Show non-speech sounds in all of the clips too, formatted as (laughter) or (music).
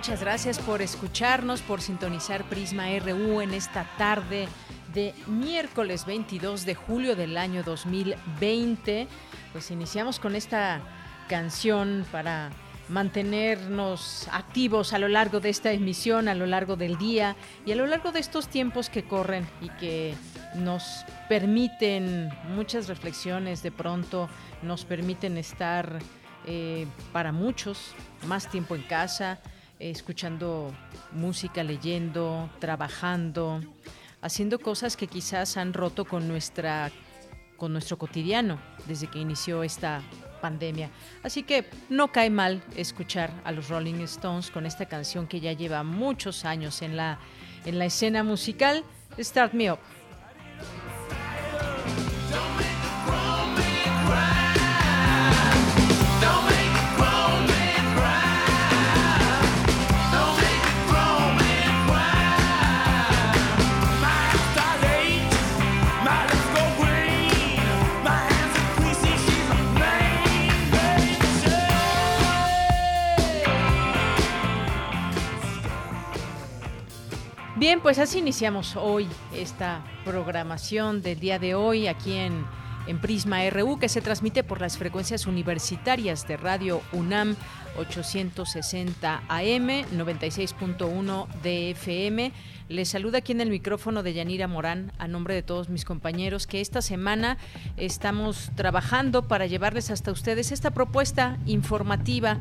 Muchas gracias por escucharnos, por sintonizar Prisma RU en esta tarde de miércoles 22 de julio del año 2020. Pues iniciamos con esta canción para mantenernos activos a lo largo de esta emisión, a lo largo del día y a lo largo de estos tiempos que corren y que nos permiten muchas reflexiones de pronto, nos permiten estar eh, para muchos más tiempo en casa, escuchando música, leyendo, trabajando, haciendo cosas que quizás han roto con nuestra con nuestro cotidiano desde que inició esta pandemia. Así que no cae mal escuchar a los Rolling Stones con esta canción que ya lleva muchos años en la en la escena musical, Start Me Up. Bien, pues así iniciamos hoy esta programación del día de hoy aquí en, en Prisma RU que se transmite por las frecuencias universitarias de Radio UNAM 860 AM, 96.1 DFM. Les saluda aquí en el micrófono de Yanira Morán a nombre de todos mis compañeros que esta semana estamos trabajando para llevarles hasta ustedes esta propuesta informativa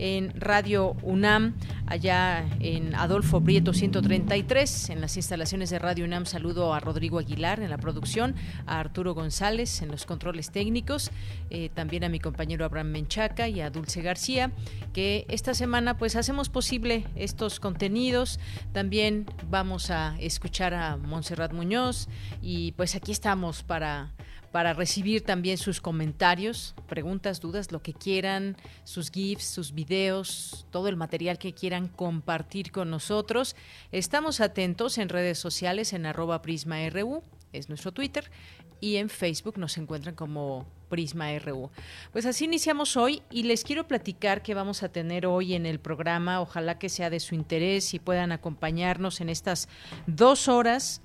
en Radio UNAM, allá en Adolfo Prieto 133, en las instalaciones de Radio UNAM. Saludo a Rodrigo Aguilar en la producción, a Arturo González en los controles técnicos, eh, también a mi compañero Abraham Menchaca y a Dulce García, que esta semana pues hacemos posible estos contenidos. También vamos a escuchar a Montserrat Muñoz y pues aquí estamos para para recibir también sus comentarios, preguntas, dudas, lo que quieran, sus GIFs, sus videos, todo el material que quieran compartir con nosotros. Estamos atentos en redes sociales en arroba PrismaRU, es nuestro Twitter, y en Facebook nos encuentran como Prisma RU. Pues así iniciamos hoy y les quiero platicar que vamos a tener hoy en el programa. Ojalá que sea de su interés y puedan acompañarnos en estas dos horas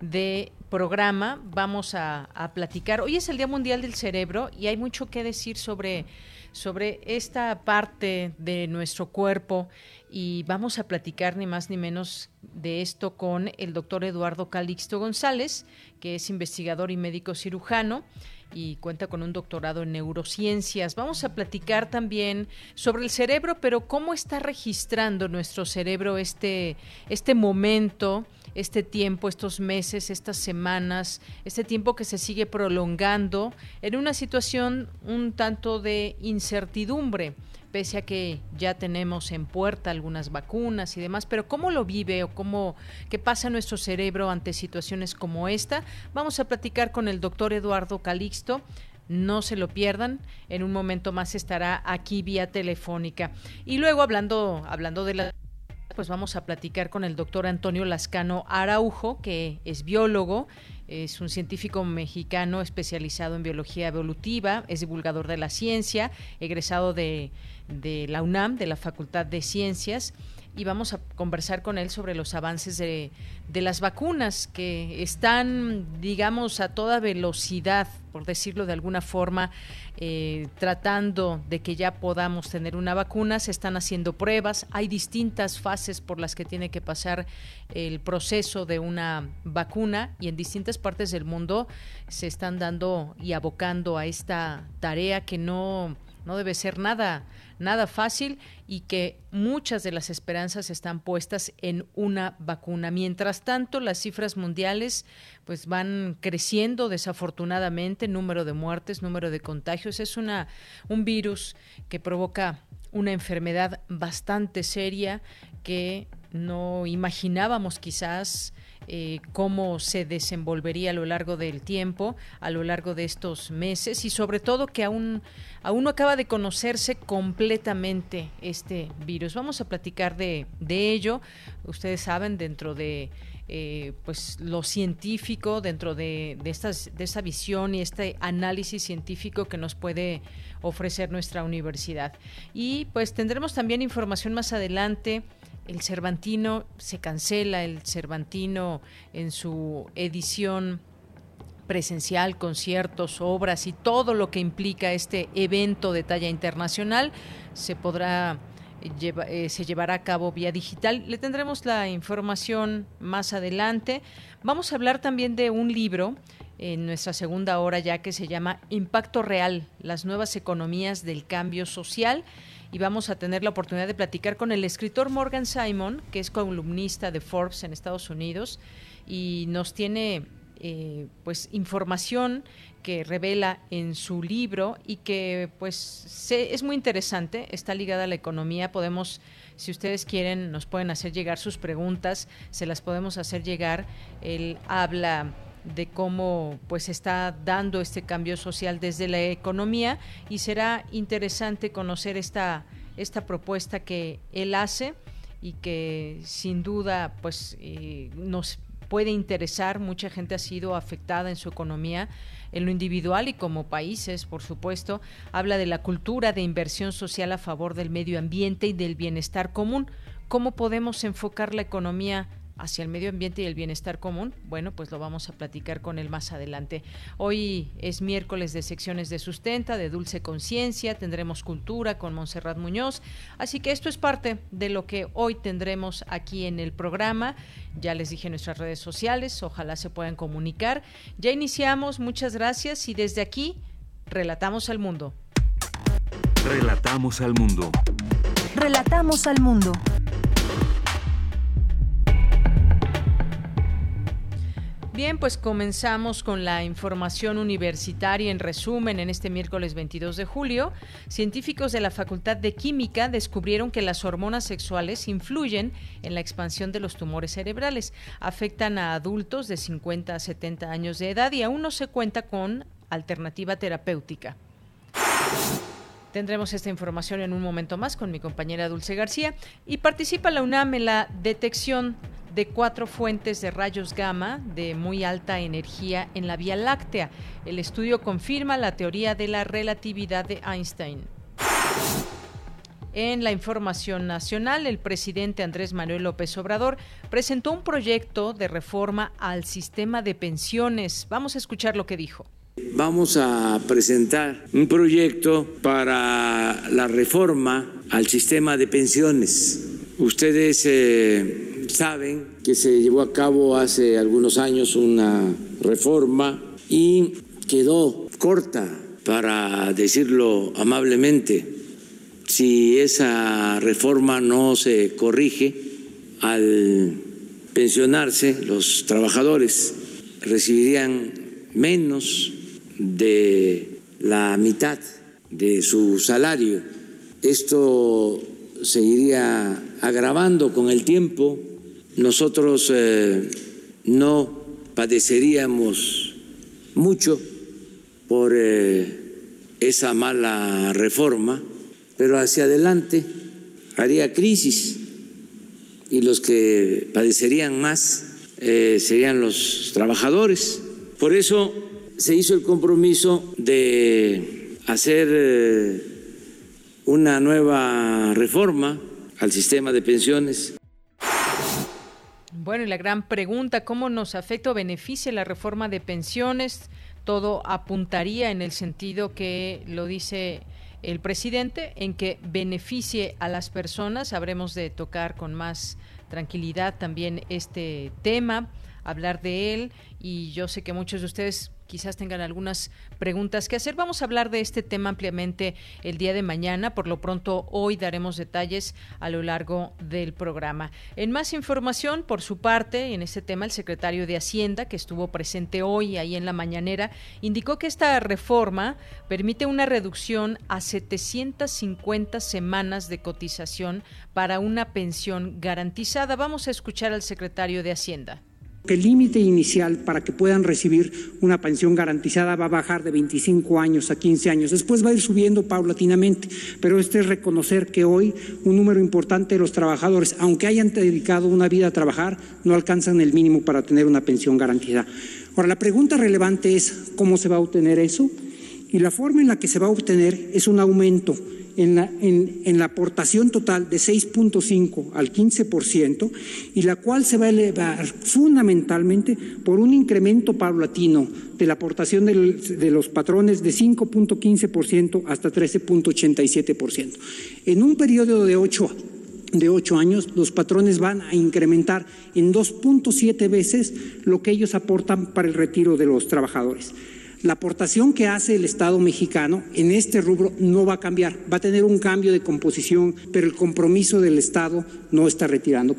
de programa vamos a, platicar. Hoy es el Día Mundial del Cerebro y hay mucho que decir sobre, sobre esta parte de nuestro cuerpo y vamos a platicar ni más ni menos de esto con el doctor Eduardo Calixto González, que es investigador y médico cirujano y cuenta con un doctorado en neurociencias. Vamos a platicar también sobre el cerebro, pero cómo está registrando nuestro cerebro este, este momento este tiempo, estos meses, estas semanas, este tiempo que se sigue prolongando en una situación un tanto de incertidumbre pese a que ya tenemos en puerta algunas vacunas y demás, pero cómo lo vive o cómo qué pasa en nuestro cerebro ante situaciones como esta, vamos a platicar con el doctor Eduardo Calixto. No se lo pierdan, en un momento más estará aquí vía telefónica. Y luego hablando hablando de la pues vamos a platicar con el doctor Antonio Lascano Araujo, que es biólogo, Es un científico mexicano especializado en biología evolutiva, es divulgador de la ciencia, egresado de, de la UNAM, de la Facultad de Ciencias y vamos a conversar con él sobre los avances de, las vacunas que están, digamos, a toda velocidad, por decirlo de alguna forma, eh, tratando de que ya podamos tener una vacuna. Se están haciendo pruebas, hay distintas fases por las que tiene que pasar el proceso de una vacuna y en distintas partes del mundo se están dando y abocando a esta tarea que no no debe ser nada nada fácil y que muchas de las esperanzas están puestas en una vacuna. Mientras tanto, las cifras mundiales pues van creciendo desafortunadamente, número de muertes, número de contagios, es una un virus que provoca una enfermedad bastante seria que no imaginábamos quizás eh, cómo se desenvolvería a lo largo del tiempo, a lo largo de estos meses y sobre todo que aún, aún no acaba de conocerse completamente este virus. Vamos a platicar de, de ello. Ustedes saben, dentro de eh, pues lo científico dentro de, de, estas, de esta visión y este análisis científico que nos puede ofrecer nuestra universidad. Y pues tendremos también información más adelante el Cervantino se cancela, el Cervantino en su edición presencial, conciertos, obras y todo lo que implica este evento de talla internacional se podrá eh, se llevará a cabo vía digital. Le tendremos la información más adelante. Vamos a hablar también de un libro en nuestra segunda hora ya que se llama Impacto Real, las nuevas economías del cambio social y vamos a tener la oportunidad de platicar con el escritor Morgan Simon, que es columnista de Forbes en Estados Unidos y nos tiene eh, pues información que revela en su libro y que pues es muy interesante, está ligada a la economía, podemos si ustedes quieren nos pueden hacer llegar sus preguntas, se las podemos hacer llegar. Él habla de cómo pues está dando este cambio social desde la economía y será interesante conocer esta esta propuesta que él hace y que sin duda pues eh, nos puede interesar mucha gente ha sido afectada en su economía en lo individual y como países, por supuesto, habla de la cultura de inversión social a favor del medio ambiente y del bienestar común. ¿Cómo podemos enfocar la economía hacia el medio ambiente y el bienestar común? Bueno, pues lo vamos a platicar con él más adelante. Hoy es miércoles de secciones de sustenta, de dulce conciencia, tendremos cultura con Montserrat Muñoz, así que esto es parte de lo que hoy tendremos aquí en el programa. Ya les dije en nuestras redes sociales, ojalá se puedan comunicar. Ya iniciamos, muchas gracias y desde aquí relatamos al mundo. Relatamos al mundo. Relatamos al mundo. Bien, pues comenzamos con la información universitaria en resumen en este miércoles 22 de julio. Científicos de la Facultad de Química descubrieron que las hormonas sexuales influyen en la expansión de los tumores cerebrales, afectan a adultos de 50 a 70 años de edad y aún no se cuenta con alternativa terapéutica. Tendremos esta información en un momento más con mi compañera Dulce García y participa la UNAM en la detección de cuatro fuentes de rayos gamma de muy alta energía en la Vía Láctea. El estudio confirma la teoría de la relatividad de Einstein. En la información nacional, el presidente Andrés Manuel López Obrador presentó un proyecto de reforma al sistema de pensiones. Vamos a escuchar lo que dijo. Vamos a presentar un proyecto para la reforma al sistema de pensiones. Ustedes eh, Saben que se llevó a cabo hace algunos años una reforma y quedó corta, para decirlo amablemente. Si esa reforma no se corrige, al pensionarse los trabajadores recibirían menos de la mitad de su salario. Esto seguiría agravando con el tiempo nosotros eh, no padeceríamos mucho por eh, esa mala reforma, pero hacia adelante haría crisis y los que padecerían más eh, serían los trabajadores Por eso se hizo el compromiso de hacer eh, una nueva reforma al sistema de pensiones. Bueno, y la gran pregunta, ¿cómo nos afecta o beneficia la reforma de pensiones? Todo apuntaría en el sentido que lo dice el presidente, en que beneficie a las personas. Habremos de tocar con más tranquilidad también este tema, hablar de él y yo sé que muchos de ustedes quizás tengan algunas preguntas que hacer. Vamos a hablar de este tema ampliamente el día de mañana. Por lo pronto, hoy daremos detalles a lo largo del programa. En más información, por su parte, en este tema, el secretario de Hacienda, que estuvo presente hoy ahí en la mañanera, indicó que esta reforma permite una reducción a 750 semanas de cotización para una pensión garantizada. Vamos a escuchar al secretario de Hacienda. El límite inicial para que puedan recibir una pensión garantizada va a bajar de 25 años a 15 años. Después va a ir subiendo paulatinamente, pero este es reconocer que hoy un número importante de los trabajadores, aunque hayan dedicado una vida a trabajar, no alcanzan el mínimo para tener una pensión garantizada. Ahora, la pregunta relevante es cómo se va a obtener eso y la forma en la que se va a obtener es un aumento en la, en, la aportación total de 6.5 al 15% y la cual se va a elevar fundamentalmente por un incremento paulatino de la aportación de los patrones de 5.15% hasta 13.87%. En un periodo de 8 de ocho años, los patrones van a incrementar en 2.7 veces lo que ellos aportan para el retiro de los trabajadores. La aportación que hace el Estado mexicano en este rubro no va a cambiar, va a tener un cambio de composición, pero el compromiso del Estado no está retirando.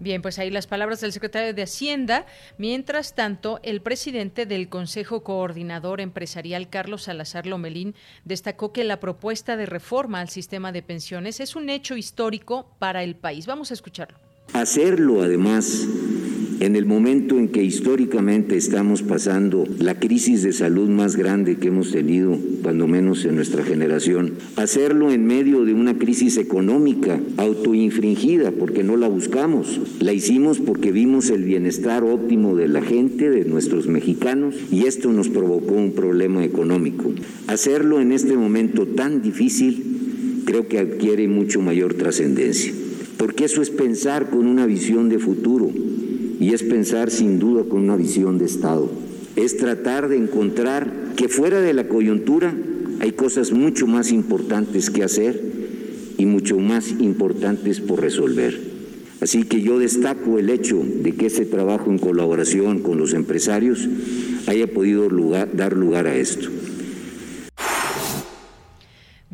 Bien, pues ahí las palabras del secretario de Hacienda. Mientras tanto, el presidente del Consejo Coordinador Empresarial, Carlos Salazar Lomelín, destacó que la propuesta de reforma al sistema de pensiones es un hecho histórico para el país. Vamos a escucharlo. Hacerlo, además, en el momento en que históricamente estamos pasando la crisis de salud más grande que hemos tenido, cuando menos en nuestra generación, hacerlo en medio de una crisis económica autoinfringida, porque no la buscamos, la hicimos porque vimos el bienestar óptimo de la gente, de nuestros mexicanos, y esto nos provocó un problema económico. Hacerlo en este momento tan difícil creo que adquiere mucho mayor trascendencia, porque eso es pensar con una visión de futuro y es pensar sin duda con una visión de Estado. Es tratar de encontrar que fuera de la coyuntura hay cosas mucho más importantes que hacer y mucho más importantes por resolver. Así que yo destaco el hecho de que ese trabajo en colaboración con los empresarios haya podido dar lugar a esto.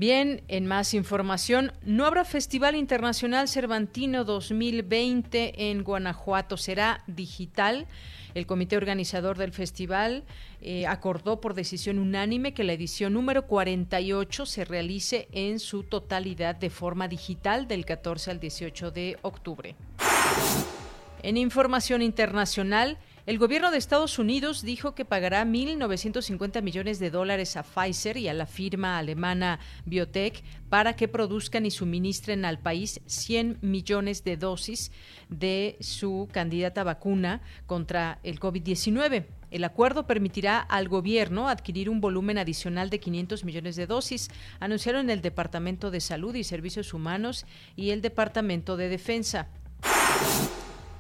Bien, en más información, no habrá Festival Internacional Cervantino 2020 en Guanajuato, será digital. El comité organizador del festival eh, acordó por decisión unánime que la edición número 48 se realice en su totalidad de forma digital del 14 al 18 de octubre. En información internacional, el gobierno de Estados Unidos dijo que pagará 1.950 millones de dólares a Pfizer y a la firma alemana Biotech para que produzcan y suministren al país 100 millones de dosis de su candidata vacuna contra el COVID-19. El acuerdo permitirá al gobierno adquirir un volumen adicional de 500 millones de dosis, anunciaron el Departamento de Salud y Servicios Humanos y el Departamento de Defensa.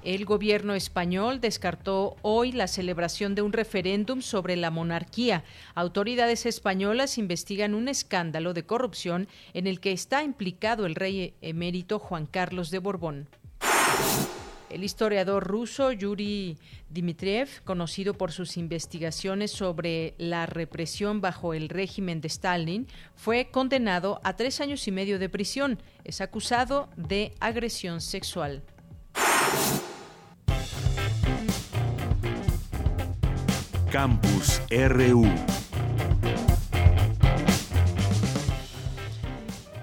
El gobierno español descartó hoy la celebración de un referéndum sobre la monarquía. Autoridades españolas investigan un escándalo de corrupción en el que está implicado el rey emérito Juan Carlos de Borbón. El historiador ruso Yuri Dmitriev, conocido por sus investigaciones sobre la represión bajo el régimen de Stalin, fue condenado a tres años y medio de prisión. Es acusado de agresión sexual. Campus RU.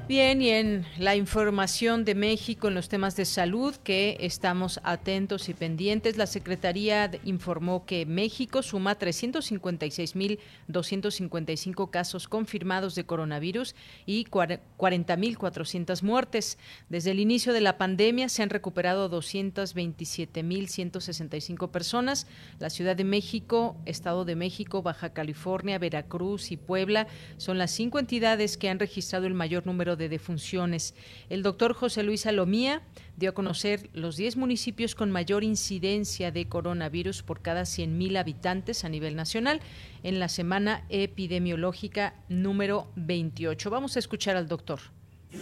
Bien, y en la información de México en los temas de salud que estamos atentos y pendientes, la Secretaría informó que México suma 356.255 casos confirmados de coronavirus y 40.400 muertes. Desde el inicio de la pandemia se han recuperado 227.165 personas. La Ciudad de México, Estado de México, Baja California, Veracruz y Puebla son las cinco entidades que han registrado el mayor número de defunciones. El doctor José Luis Salomía dio a conocer los 10 municipios con mayor incidencia de coronavirus por cada 100.000 habitantes a nivel nacional en la semana epidemiológica número 28. Vamos a escuchar al doctor.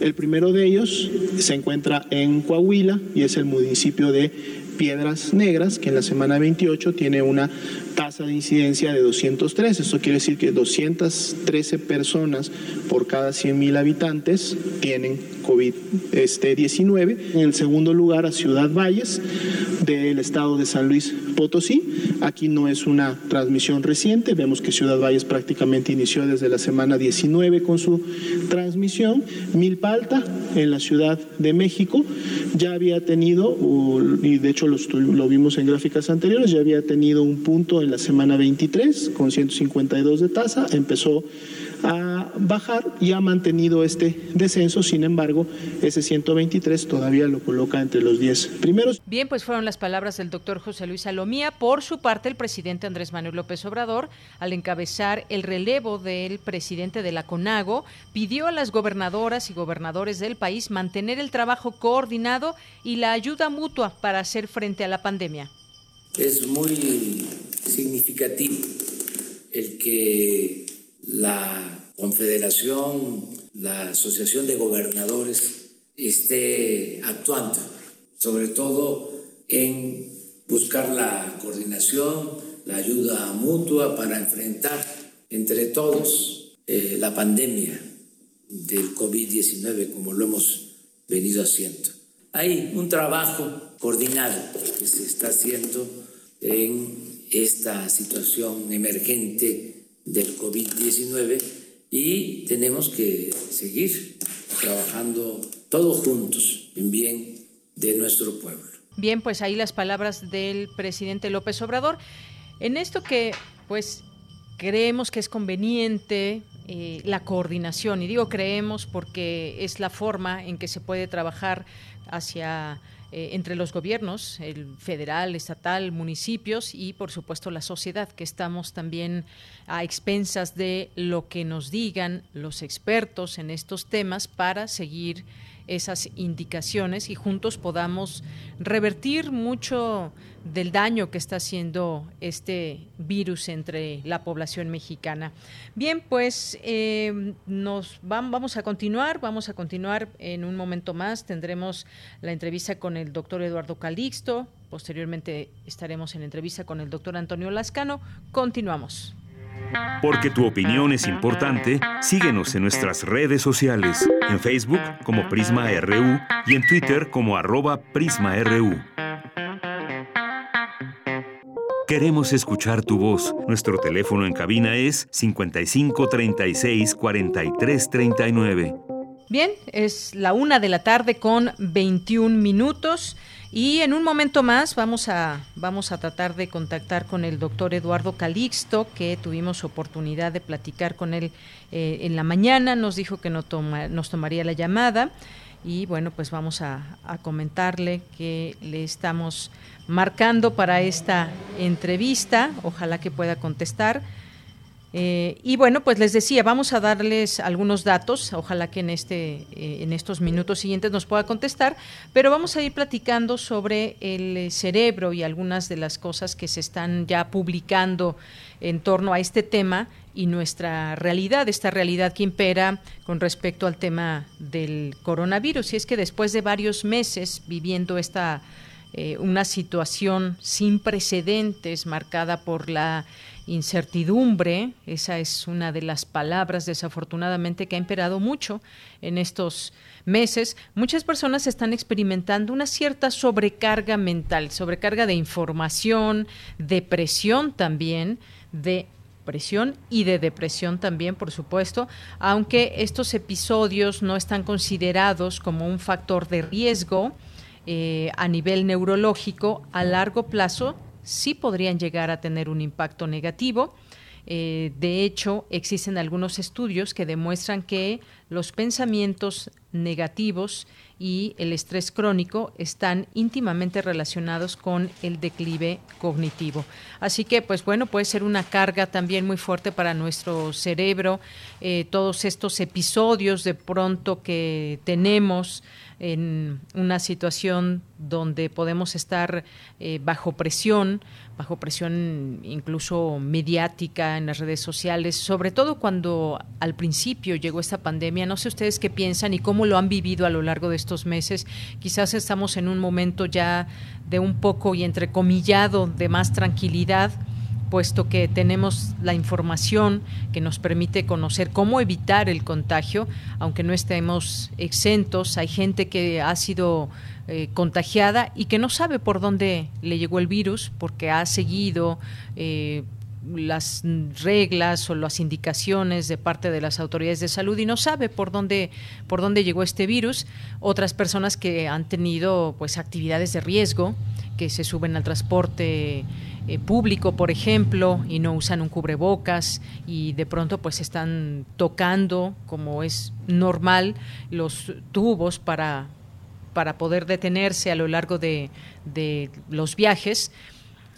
El primero de ellos se encuentra en Coahuila y es el municipio de Piedras Negras, que en la semana 28 tiene una tasa de incidencia de 203. Esto quiere decir que 213 personas por cada 100.000 habitantes tienen COVID-19. En el segundo lugar, a Ciudad Valles, del estado de San Luis Potosí. Aquí no es una transmisión reciente. Vemos que Ciudad Valles prácticamente inició desde la semana 19 con su transmisión. Milpalta, en la Ciudad de México, ya había tenido, y de hecho lo, vimos en gráficas anteriores, ya había tenido un punto en la semana 23 con 152 de tasa, empezó a bajar y ha mantenido este descenso. Sin embargo, ese 123 todavía lo coloca entre los 10 primeros. Bien, pues fueron las palabras del doctor José Luis Salomía. Por su parte, el presidente Andrés Manuel López Obrador, al encabezar el relevo del presidente de la CONAGO, pidió a las gobernadoras y gobernadores del país mantener el trabajo coordinado y la ayuda mutua para hacer frente a la pandemia. Es muy significativo el que la Confederación, la Asociación de Gobernadores esté actuando, sobre todo en buscar la coordinación, la ayuda mutua para enfrentar entre todos eh, la pandemia del COVID-19 como lo hemos venido haciendo. Hay un trabajo coordinado que se está haciendo en esta situación emergente del COVID-19 y tenemos que seguir trabajando todos juntos en bien de nuestro pueblo. Bien, pues ahí las palabras del presidente López Obrador. En esto que, pues, creemos que es conveniente eh, la coordinación, y digo creemos porque es la forma en que se puede trabajar hacia eh, entre los gobiernos, el federal, estatal, municipios y por supuesto la sociedad, que estamos también a expensas de lo que nos digan los expertos en estos temas para seguir esas indicaciones y juntos podamos revertir mucho del daño que está haciendo este virus entre la población mexicana. Bien, pues eh, nos vamos a continuar, vamos a continuar en un momento más. Tendremos la entrevista con el doctor Eduardo Calixto, posteriormente estaremos en entrevista con el doctor Antonio Lascano. Continuamos. Porque tu opinión es importante, síguenos en nuestras redes sociales, en Facebook como Prisma RU y en Twitter como arroba PrismaRU. Queremos escuchar tu voz. Nuestro teléfono en cabina es 55 36 43 39. Bien, es la una de la tarde con 21 minutos. Y en un momento más vamos a, vamos a tratar de contactar con el doctor Eduardo Calixto, que tuvimos oportunidad de platicar con él eh, en la mañana. Nos dijo que no toma, nos tomaría la llamada. Y bueno, pues vamos a, comentarle que le estamos marcando para esta entrevista. Ojalá que pueda contestar. Eh, y bueno, pues les decía, vamos a darles algunos datos, ojalá que en, este, eh, en estos minutos siguientes nos pueda contestar, pero vamos a ir platicando sobre el cerebro y algunas de las cosas que se están ya publicando en torno a este tema y nuestra realidad, esta realidad que impera con respecto al tema del coronavirus. Y es que después de varios meses viviendo esta una situación sin precedentes marcada por la incertidumbre, esa es una de las palabras desafortunadamente que ha imperado mucho en estos meses, muchas personas están experimentando una cierta sobrecarga mental, sobrecarga de información, depresión también, de y de depresión también, por supuesto, aunque estos episodios no están considerados como un factor de riesgo eh, a nivel neurológico, a largo plazo sí podrían llegar a tener un impacto negativo. Eh, de hecho, existen algunos estudios que demuestran que los pensamientos negativos y el estrés crónico están íntimamente relacionados con el declive cognitivo. Así que, pues bueno, puede ser una carga también muy fuerte para nuestro cerebro, eh, todos estos episodios de pronto que tenemos en una situación donde podemos estar eh, bajo presión, bajo presión incluso mediática en las redes sociales, sobre todo cuando al principio llegó esta pandemia. No sé ustedes qué piensan y cómo lo han vivido a lo largo de estos meses. Quizás estamos en un momento ya de un poco y entrecomillado de más tranquilidad puesto que tenemos la información que nos permite conocer cómo evitar el contagio, aunque no estemos exentos. Hay gente que ha sido eh, contagiada y que no sabe por dónde le llegó el virus, porque ha seguido eh, las reglas o las indicaciones de parte de las autoridades de salud y no sabe por dónde por dónde llegó este virus. Otras personas que han tenido pues actividades de riesgo que se suben al transporte eh, público, por ejemplo, y no usan un cubrebocas y de pronto pues están tocando, como es normal, los tubos para, para poder detenerse a lo largo de, los viajes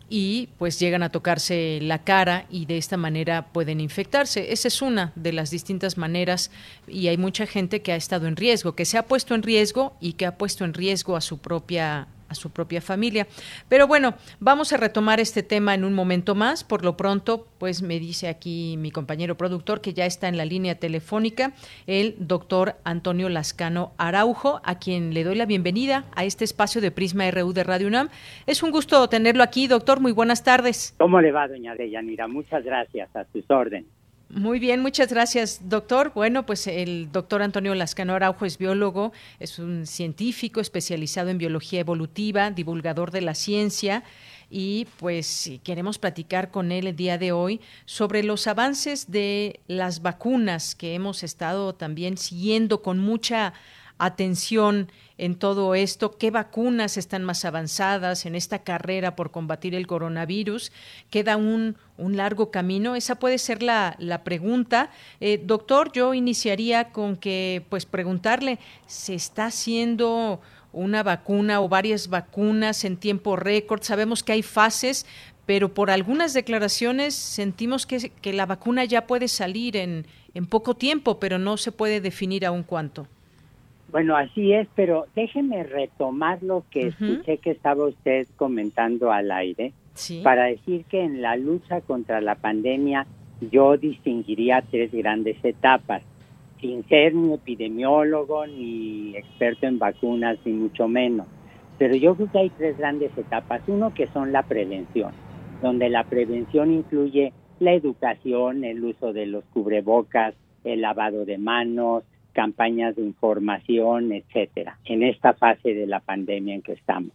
y pues llegan a tocarse la cara y de esta manera pueden infectarse. Esa es una de las distintas maneras y hay mucha gente que ha estado en riesgo, que se ha puesto en riesgo y que ha puesto en riesgo a su propia a su propia familia. Pero bueno, vamos a retomar este tema en un momento más. Por lo pronto, pues me dice aquí mi compañero productor que ya está en la línea telefónica el doctor Antonio Lascano Araujo, a quien le doy la bienvenida a este espacio de Prisma RU de Radio UNAM. Es un gusto tenerlo aquí, doctor. Muy buenas tardes. ¿Cómo le va, doña Deyanira? Muchas gracias. A sus órdenes. Muy bien, muchas gracias, doctor. Bueno, pues el doctor Antonio Lascano Araujo es biólogo, es un científico especializado en biología evolutiva, divulgador de la ciencia y pues queremos platicar con él el día de hoy sobre los avances de las vacunas que hemos estado también siguiendo con mucha atención en todo esto, qué vacunas están más avanzadas en esta carrera por combatir el coronavirus. Queda un, largo camino. Esa puede ser la, pregunta. Eh, doctor, yo iniciaría con que, pues, preguntarle, ¿se está haciendo una vacuna o varias vacunas en tiempo récord? Sabemos que hay fases, pero por algunas declaraciones sentimos que, que la vacuna ya puede salir en, en poco tiempo, pero no se puede definir aún cuánto. Bueno, así es, pero déjeme retomar lo que escuché que estaba usted comentando al aire para decir que en la lucha contra la pandemia yo distinguiría tres grandes etapas, sin ser ni epidemiólogo ni experto en vacunas, ni mucho menos. Pero yo creo que hay tres grandes etapas. Uno que son la prevención, donde la prevención incluye la educación, el uso de los cubrebocas, el lavado de manos, campañas de información, etcétera, en esta fase de la pandemia en que estamos.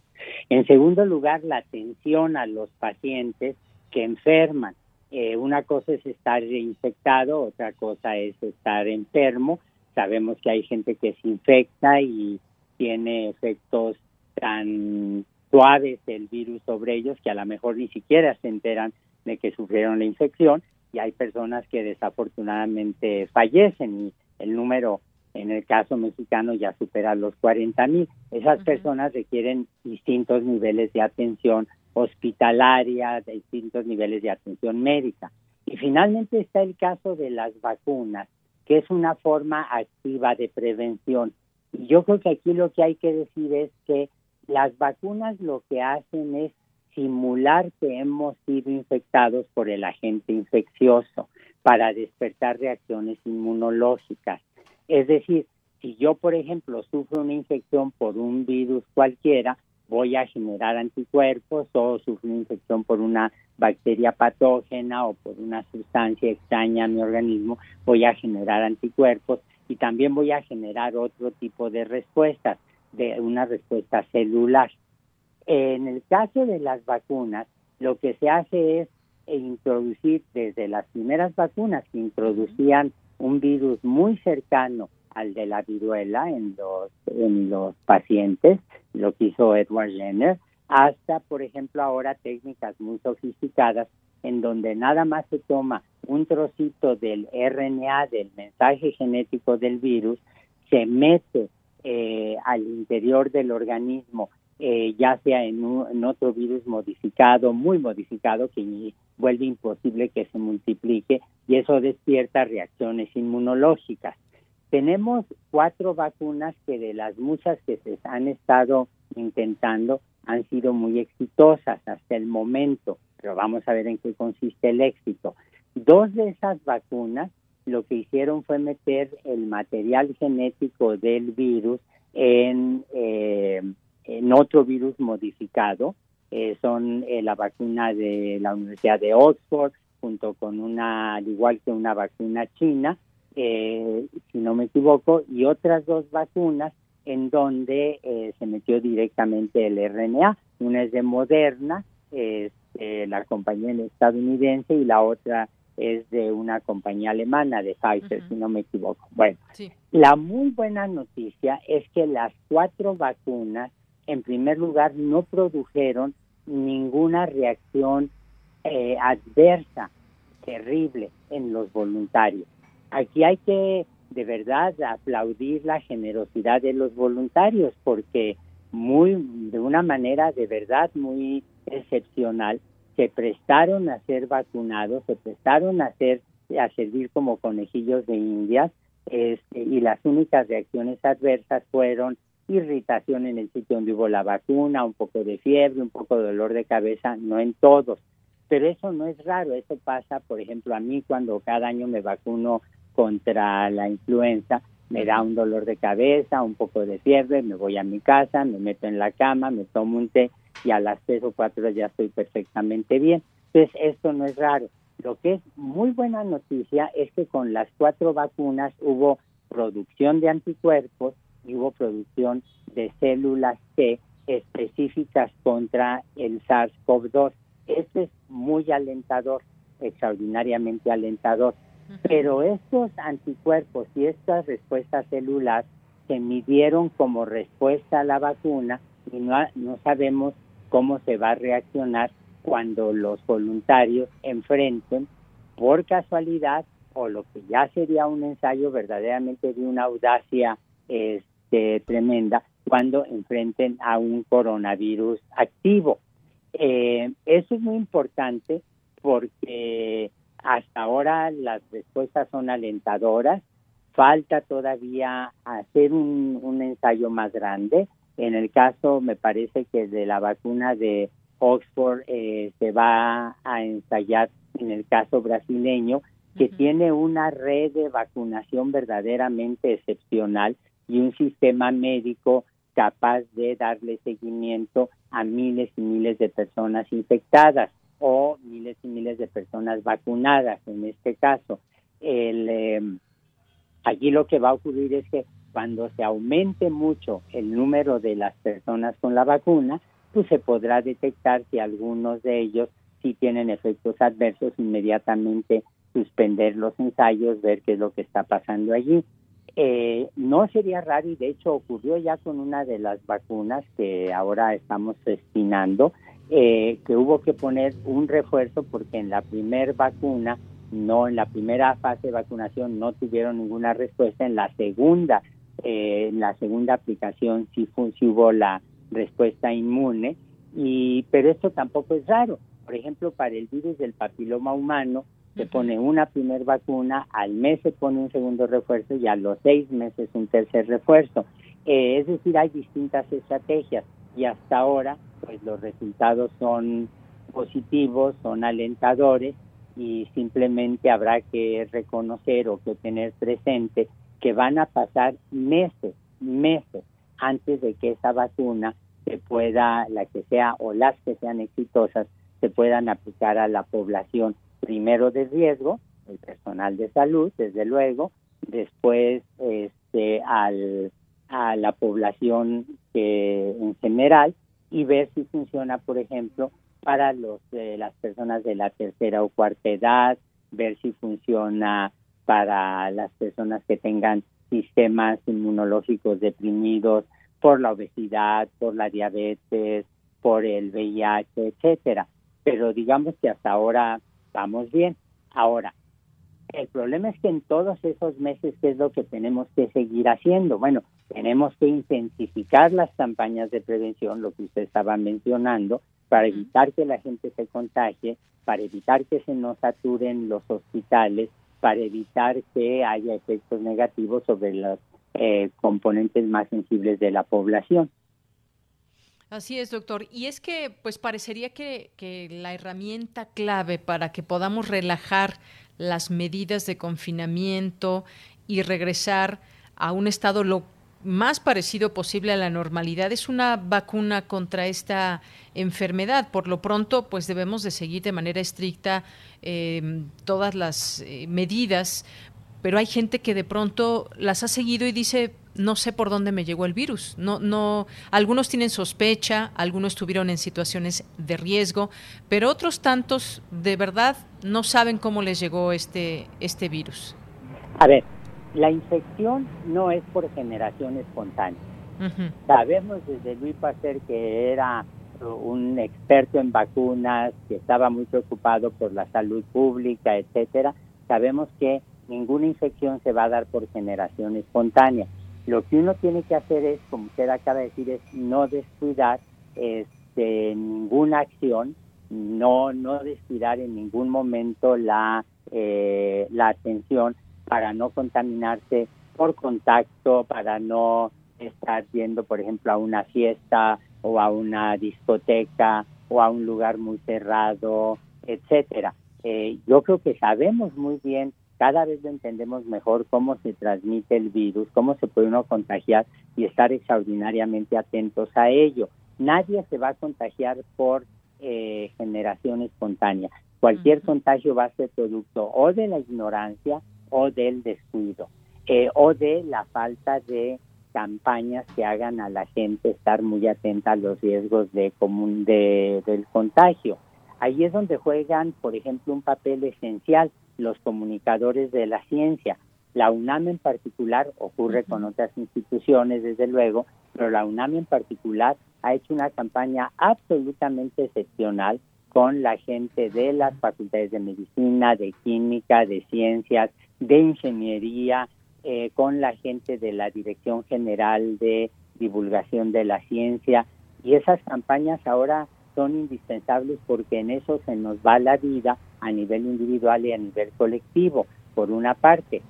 En segundo lugar, la atención a los pacientes que enferman. Eh, una cosa es estar infectado, otra cosa es estar enfermo. Sabemos que hay gente que se infecta y tiene efectos tan suaves del virus sobre ellos que a lo mejor ni siquiera se enteran de que sufrieron la infección y hay personas que desafortunadamente fallecen y el número en el caso mexicano ya supera los 40 mil. Esas personas requieren distintos niveles de atención hospitalaria, distintos niveles de atención médica. Y finalmente está el caso de las vacunas, que es una forma activa de prevención. Y yo creo que aquí lo que hay que decir es que las vacunas lo que hacen es simular que hemos sido infectados por el agente infeccioso para despertar reacciones inmunológicas. Es decir, si yo, por ejemplo, sufro una infección por un virus cualquiera, voy a generar anticuerpos o sufro una infección por una bacteria patógena o por una sustancia extraña a mi organismo, voy a generar anticuerpos y también voy a generar otro tipo de respuestas, de una respuesta celular. En el caso de las vacunas, lo que se hace es introducir desde las primeras vacunas que introducían un virus muy cercano al de la viruela en los, en los pacientes, lo que hizo Edward Jenner, hasta, por ejemplo, ahora técnicas muy sofisticadas en donde nada más se toma un trocito del RNA, del mensaje genético del virus, se mete eh, al interior del organismo, eh, ya sea en, en, otro virus modificado, muy modificado, que vuelve imposible que se multiplique y eso despierta reacciones inmunológicas. Tenemos cuatro vacunas que de las muchas que se han estado intentando han sido muy exitosas hasta el momento, pero vamos a ver en qué consiste el éxito. Dos de esas vacunas lo que hicieron fue meter el material genético del virus en, eh, en otro virus modificado. Eh, son eh, la vacuna de la Universidad de Oxford, junto con una, al igual que una vacuna china, si no me equivoco, y otras dos vacunas en donde se metió directamente el RNA. Una es de Moderna, es la compañía estadounidense, y la otra es de una compañía alemana, de Pfizer, si no me equivoco. Bueno, la muy buena noticia es que las cuatro vacunas, en primer lugar, no produjeron ninguna reacción eh, adversa terrible en los voluntarios. Aquí hay que de verdad aplaudir la generosidad de los voluntarios porque muy de una manera de verdad muy excepcional se prestaron a ser vacunados, se prestaron a ser a servir como conejillos de indias este, y las únicas reacciones adversas fueron irritación en el sitio donde hubo la vacuna, un poco de fiebre, un poco de dolor de cabeza, no en todos. Pero eso no es raro, eso pasa, por ejemplo, a mí cuando cada año me vacuno contra la influenza, me da un dolor de cabeza, un poco de fiebre, me voy a mi casa, me meto en la cama, me tomo un té y a las tres o cuatro horas ya estoy perfectamente bien. Entonces, esto no es raro. Lo que es muy buena noticia es que con las cuatro vacunas hubo producción de anticuerpos y hubo producción de células T específicas contra el SARS-CoV-2. Esto es muy alentador, extraordinariamente alentador. Pero estos anticuerpos y estas respuestas celulares se midieron como respuesta a la vacuna y no, no sabemos cómo se va a reaccionar cuando los voluntarios enfrenten por casualidad o lo que ya sería un ensayo verdaderamente de una audacia este, tremenda cuando enfrenten a un coronavirus activo. Eh, eso es muy importante porque hasta ahora las respuestas son alentadoras, falta todavía hacer un, un ensayo más grande, en el caso, me parece que de la vacuna de Oxford eh, se va a ensayar en el caso brasileño, que tiene una red de vacunación verdaderamente excepcional y un sistema médico capaz de darle seguimiento a miles y miles de personas infectadas o miles y miles de personas vacunadas en este caso. El, eh, allí lo que va a ocurrir es que cuando se aumente mucho el número de las personas con la vacuna, pues se podrá detectar si algunos de ellos sí tienen efectos adversos, inmediatamente suspender los ensayos, ver qué es lo que está pasando allí. Eh, no sería raro y de hecho ocurrió ya con una de las vacunas que ahora estamos destinando, eh, que hubo que poner un refuerzo porque en la primera vacuna, no en la primera fase de vacunación no tuvieron ninguna respuesta, en la segunda eh, en la segunda aplicación sí, hubo la respuesta inmune, y, pero esto tampoco es raro. Por ejemplo, para el virus del papiloma humano, se pone una primer vacuna, al mes se pone un segundo refuerzo y a los seis meses un tercer refuerzo. Eh, es decir, hay distintas estrategias y hasta ahora, pues los resultados son positivos, son alentadores y simplemente habrá que reconocer o que tener presente que van a pasar meses, meses antes de que esa vacuna se pueda, la que sea o las que sean exitosas, se puedan aplicar a la población primero de riesgo, el personal de salud, desde luego, después este, al, a la población que, en general y ver si funciona, por ejemplo, para los, las personas de la tercera o cuarta edad, ver si funciona para las personas que tengan sistemas inmunológicos deprimidos por la obesidad, por la diabetes, por el VIH, etcétera. Pero digamos que hasta ahora vamos bien. Ahora, el problema es que en todos esos meses, ¿qué es lo que tenemos que seguir haciendo? Bueno, tenemos que intensificar las campañas de prevención, lo que usted estaba mencionando, para evitar que la gente se contagie, para evitar que se nos saturen los hospitales, para evitar que haya efectos negativos sobre los eh, componentes más sensibles de la población. Así es, doctor. Y es que, pues parecería que, la herramienta clave para que podamos relajar las medidas de confinamiento y regresar a un estado lo más parecido posible a la normalidad es una vacuna contra esta enfermedad. Por lo pronto, pues debemos de seguir de manera estricta em, todas las eh, medidas, pero hay gente que de pronto las ha seguido y dice no sé por dónde me llegó el virus. No, no, algunos tienen sospecha, algunos estuvieron en situaciones de riesgo, pero otros tantos de verdad no saben cómo les llegó este, este virus. A ver, la infección no es por generación espontánea. Sabemos desde Luis Pasteur que era un experto en vacunas, que estaba muy preocupado por la salud pública, etcétera. Sabemos que ninguna infección se va a dar por generación espontánea. Lo que uno tiene que hacer es, como usted acaba de decir, es no descuidar este, ninguna acción, no, no descuidar en ningún momento la, eh, la atención para no contaminarse por contacto, para no estar yendo, por ejemplo, a una fiesta o a una discoteca o a un lugar muy cerrado, etcétera. Eh, yo creo que sabemos muy bien cada vez lo entendemos mejor cómo se transmite el virus, cómo se puede uno contagiar y estar extraordinariamente atentos a ello. Nadie se va a contagiar por eh, generación espontánea. Cualquier contagio va a ser producto o de la ignorancia o del descuido eh, o de la falta de campañas que hagan a la gente estar muy atenta a los riesgos de común de, del contagio. Ahí es donde juegan, por ejemplo, un papel esencial los comunicadores de la ciencia. La UNAM en particular, ocurre con otras instituciones desde luego, pero la UNAM en particular ha hecho una campaña absolutamente excepcional con la gente de las facultades de medicina, de química, de ciencias, de ingeniería, eh, con la gente de la Dirección General de Divulgación de la Ciencia. Y esas campañas ahora son indispensables porque en eso se nos va la vida a nivel individual y a nivel colectivo, por una parte.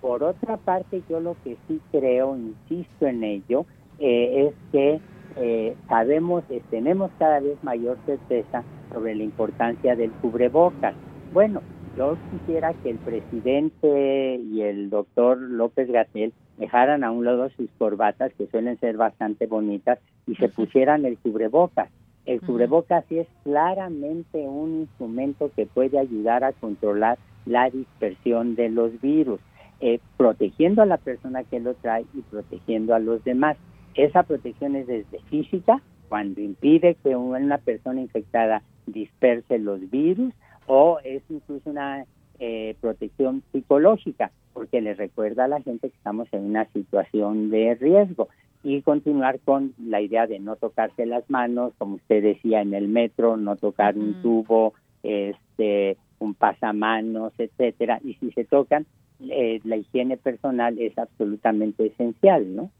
Por otra parte, yo lo que sí creo, insisto en ello, eh, es que eh, sabemos, eh, tenemos cada vez mayor certeza sobre la importancia del cubrebocas. Bueno, yo quisiera que el presidente y el doctor López Gatel dejaran a un lado sus corbatas, que suelen ser bastante bonitas, y se pusieran el cubrebocas. El cubrebocas sí es claramente un instrumento que puede ayudar a controlar la dispersión de los virus, eh, protegiendo a la persona que lo trae y protegiendo a los demás. Esa protección es desde física, cuando impide que una persona infectada disperse los virus, o es incluso una eh, protección psicológica, porque le recuerda a la gente que estamos en una situación de riesgo y continuar con la idea de no tocarse las manos, como usted decía en el metro, no tocar un tubo, este, un pasamanos, etcétera, y si se tocan, eh, la higiene personal es absolutamente esencial, ¿no?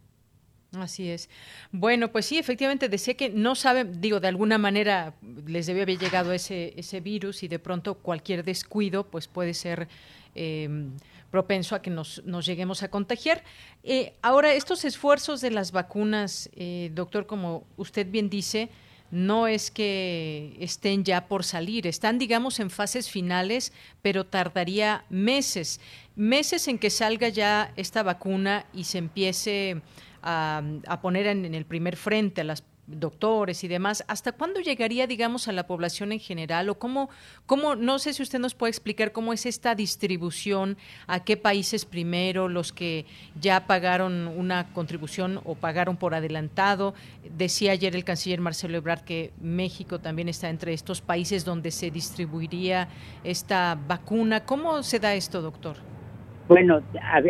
Así es. Bueno, pues sí, efectivamente decía que no saben, digo, de alguna manera les debe haber llegado ese, ese virus y de pronto cualquier descuido pues puede ser eh, propenso a que nos, nos lleguemos a contagiar. Eh, ahora, estos esfuerzos de las vacunas, eh, doctor, como usted bien dice, no es que estén ya por salir, están, digamos, en fases finales, pero tardaría meses, meses en que salga ya esta vacuna y se empiece a, poner en, el primer frente a las doctores y demás, ¿hasta cuándo llegaría, digamos, a la población en general? O cómo, cómo, no sé si usted nos puede explicar cómo es esta distribución, a qué países primero, los que ya pagaron una contribución o pagaron por adelantado. Decía ayer el canciller Marcelo Ebrard que México también está entre estos países donde se distribuiría esta vacuna. ¿Cómo se da esto, doctor? Bueno,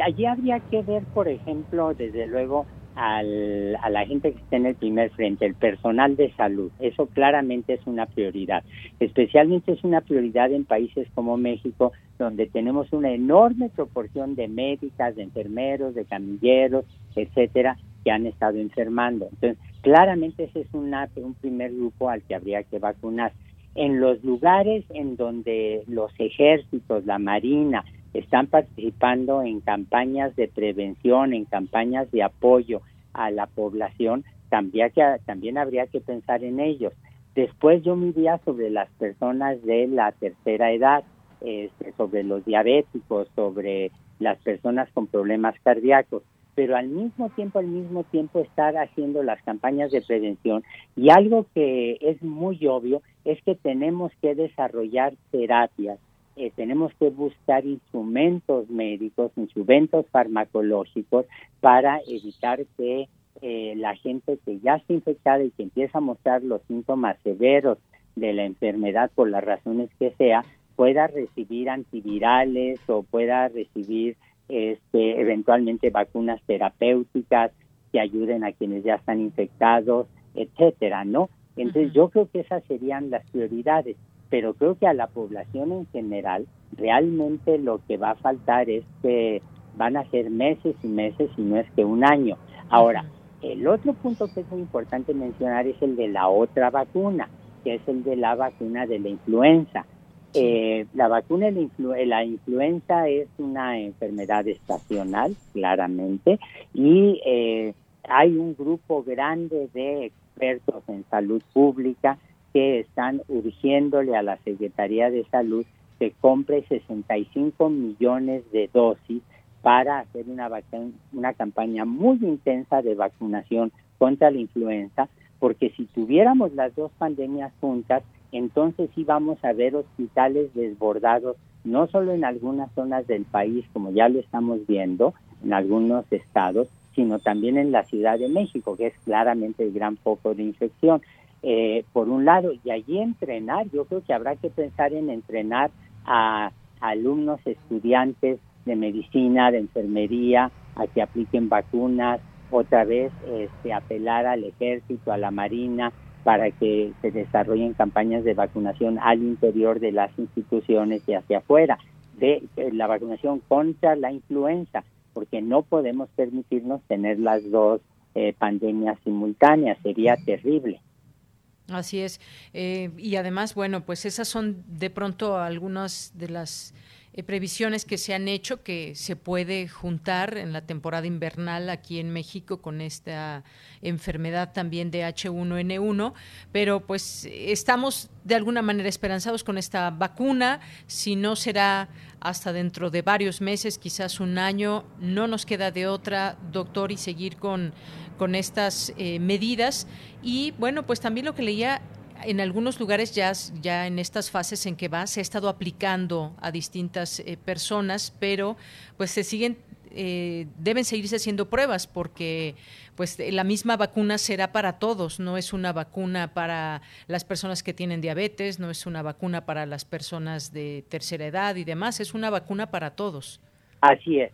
allí habría que ver, por ejemplo, desde luego, al, a la gente que está en el primer frente, el personal de salud. Eso claramente es una prioridad. Especialmente es una prioridad en países como México, donde tenemos una enorme proporción de médicas, de enfermeros, de camilleros, etcétera, que han estado enfermando. Entonces, claramente ese es una, un primer grupo al que habría que vacunar. En los lugares en donde los ejércitos, la marina, están participando en campañas de prevención, en campañas de apoyo a la población, también, también habría que pensar en ellos. Después yo miraría sobre las personas de la tercera edad, este, sobre los diabéticos, sobre las personas con problemas cardíacos, pero al mismo tiempo, al mismo tiempo estar haciendo las campañas de prevención. Y algo que es muy obvio es que tenemos que desarrollar terapias eh, tenemos que buscar instrumentos médicos, instrumentos farmacológicos para evitar que eh, la gente que ya está infectada y que empieza a mostrar los síntomas severos de la enfermedad por las razones que sea, pueda recibir antivirales o pueda recibir este, eventualmente vacunas terapéuticas que ayuden a quienes ya están infectados, etcétera, ¿no? Entonces yo creo que esas serían las prioridades pero creo que a la población en general realmente lo que va a faltar es que van a ser meses y meses y no es que un año. Ahora, el otro punto que es muy importante mencionar es el de la otra vacuna, que es el de la vacuna de la influenza. Eh, la vacuna de la, influenza es una enfermedad estacional, claramente, y eh, hay un grupo grande de expertos en salud pública que están urgiéndole a la Secretaría de Salud que compre 65 millones de dosis para hacer una, una campaña muy intensa de vacunación contra la influenza, porque si tuviéramos las dos pandemias juntas, entonces íbamos a ver hospitales desbordados, no solo en algunas zonas del país, como ya lo estamos viendo, en algunos estados, sino también en la Ciudad de México, que es claramente el gran foco de infección. Eh, por un lado, y allí entrenar, yo creo que habrá que pensar en entrenar a, alumnos, estudiantes de medicina, de enfermería, a que apliquen vacunas, otra vez este, apelar al ejército, a la marina, para que se desarrollen campañas de vacunación al interior de las instituciones y hacia afuera, de, la vacunación contra la influenza, porque no podemos permitirnos tener las dos eh, pandemias simultáneas, sería terrible. Así es. Eh, y además, bueno, pues esas son de pronto algunas de las eh, previsiones que se han hecho que se puede juntar en la temporada invernal aquí en México con esta enfermedad también de H1N1, pero pues estamos de alguna manera esperanzados con esta vacuna, si no será hasta dentro de varios meses, quizás un año, no nos queda de otra, doctor, y seguir con con estas eh, medidas. Y bueno, pues también lo que leía en algunos lugares ya, ya en estas fases en que va se ha estado aplicando a distintas eh, personas, pero pues se siguen eh, deben seguirse haciendo pruebas porque pues la misma vacuna será para todos, no es una vacuna para las personas que tienen diabetes, no es una vacuna para las personas de tercera edad y demás, es una vacuna para todos. Así es.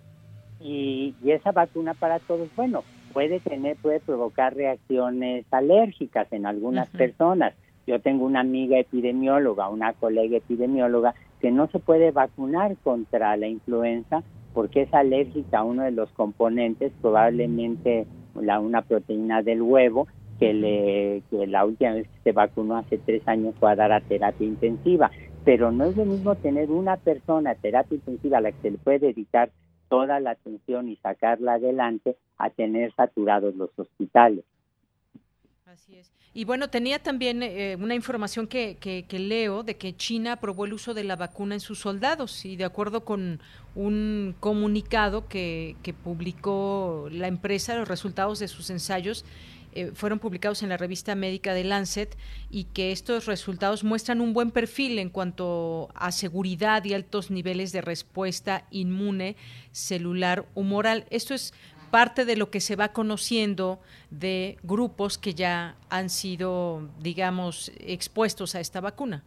Y, y esa vacuna para todos, bueno, puede tener, puede provocar reacciones alérgicas en algunas personas. Yo tengo una amiga epidemióloga, una colega epidemióloga, que no se puede vacunar contra la influenza porque es alérgica a uno de los componentes, probablemente la, una proteína del huevo, que, le, que la última vez que se vacunó hace tres años fue a dar a terapia intensiva. Pero no es lo mismo tener una persona a terapia intensiva a la que se le puede dedicar toda la atención y sacarla adelante a tener saturados los hospitales. Así es. Y bueno, tenía también eh, una información que, que, leo de que China aprobó el uso de la vacuna en sus soldados y de acuerdo con un comunicado que, que publicó la empresa, los resultados de sus ensayos, eh, fueron publicados en la revista médica de Lancet y que estos resultados muestran un buen perfil en cuanto a seguridad y altos niveles de respuesta inmune celular humoral. Esto es parte de lo que se va conociendo de grupos que ya han sido, digamos, expuestos a esta vacuna.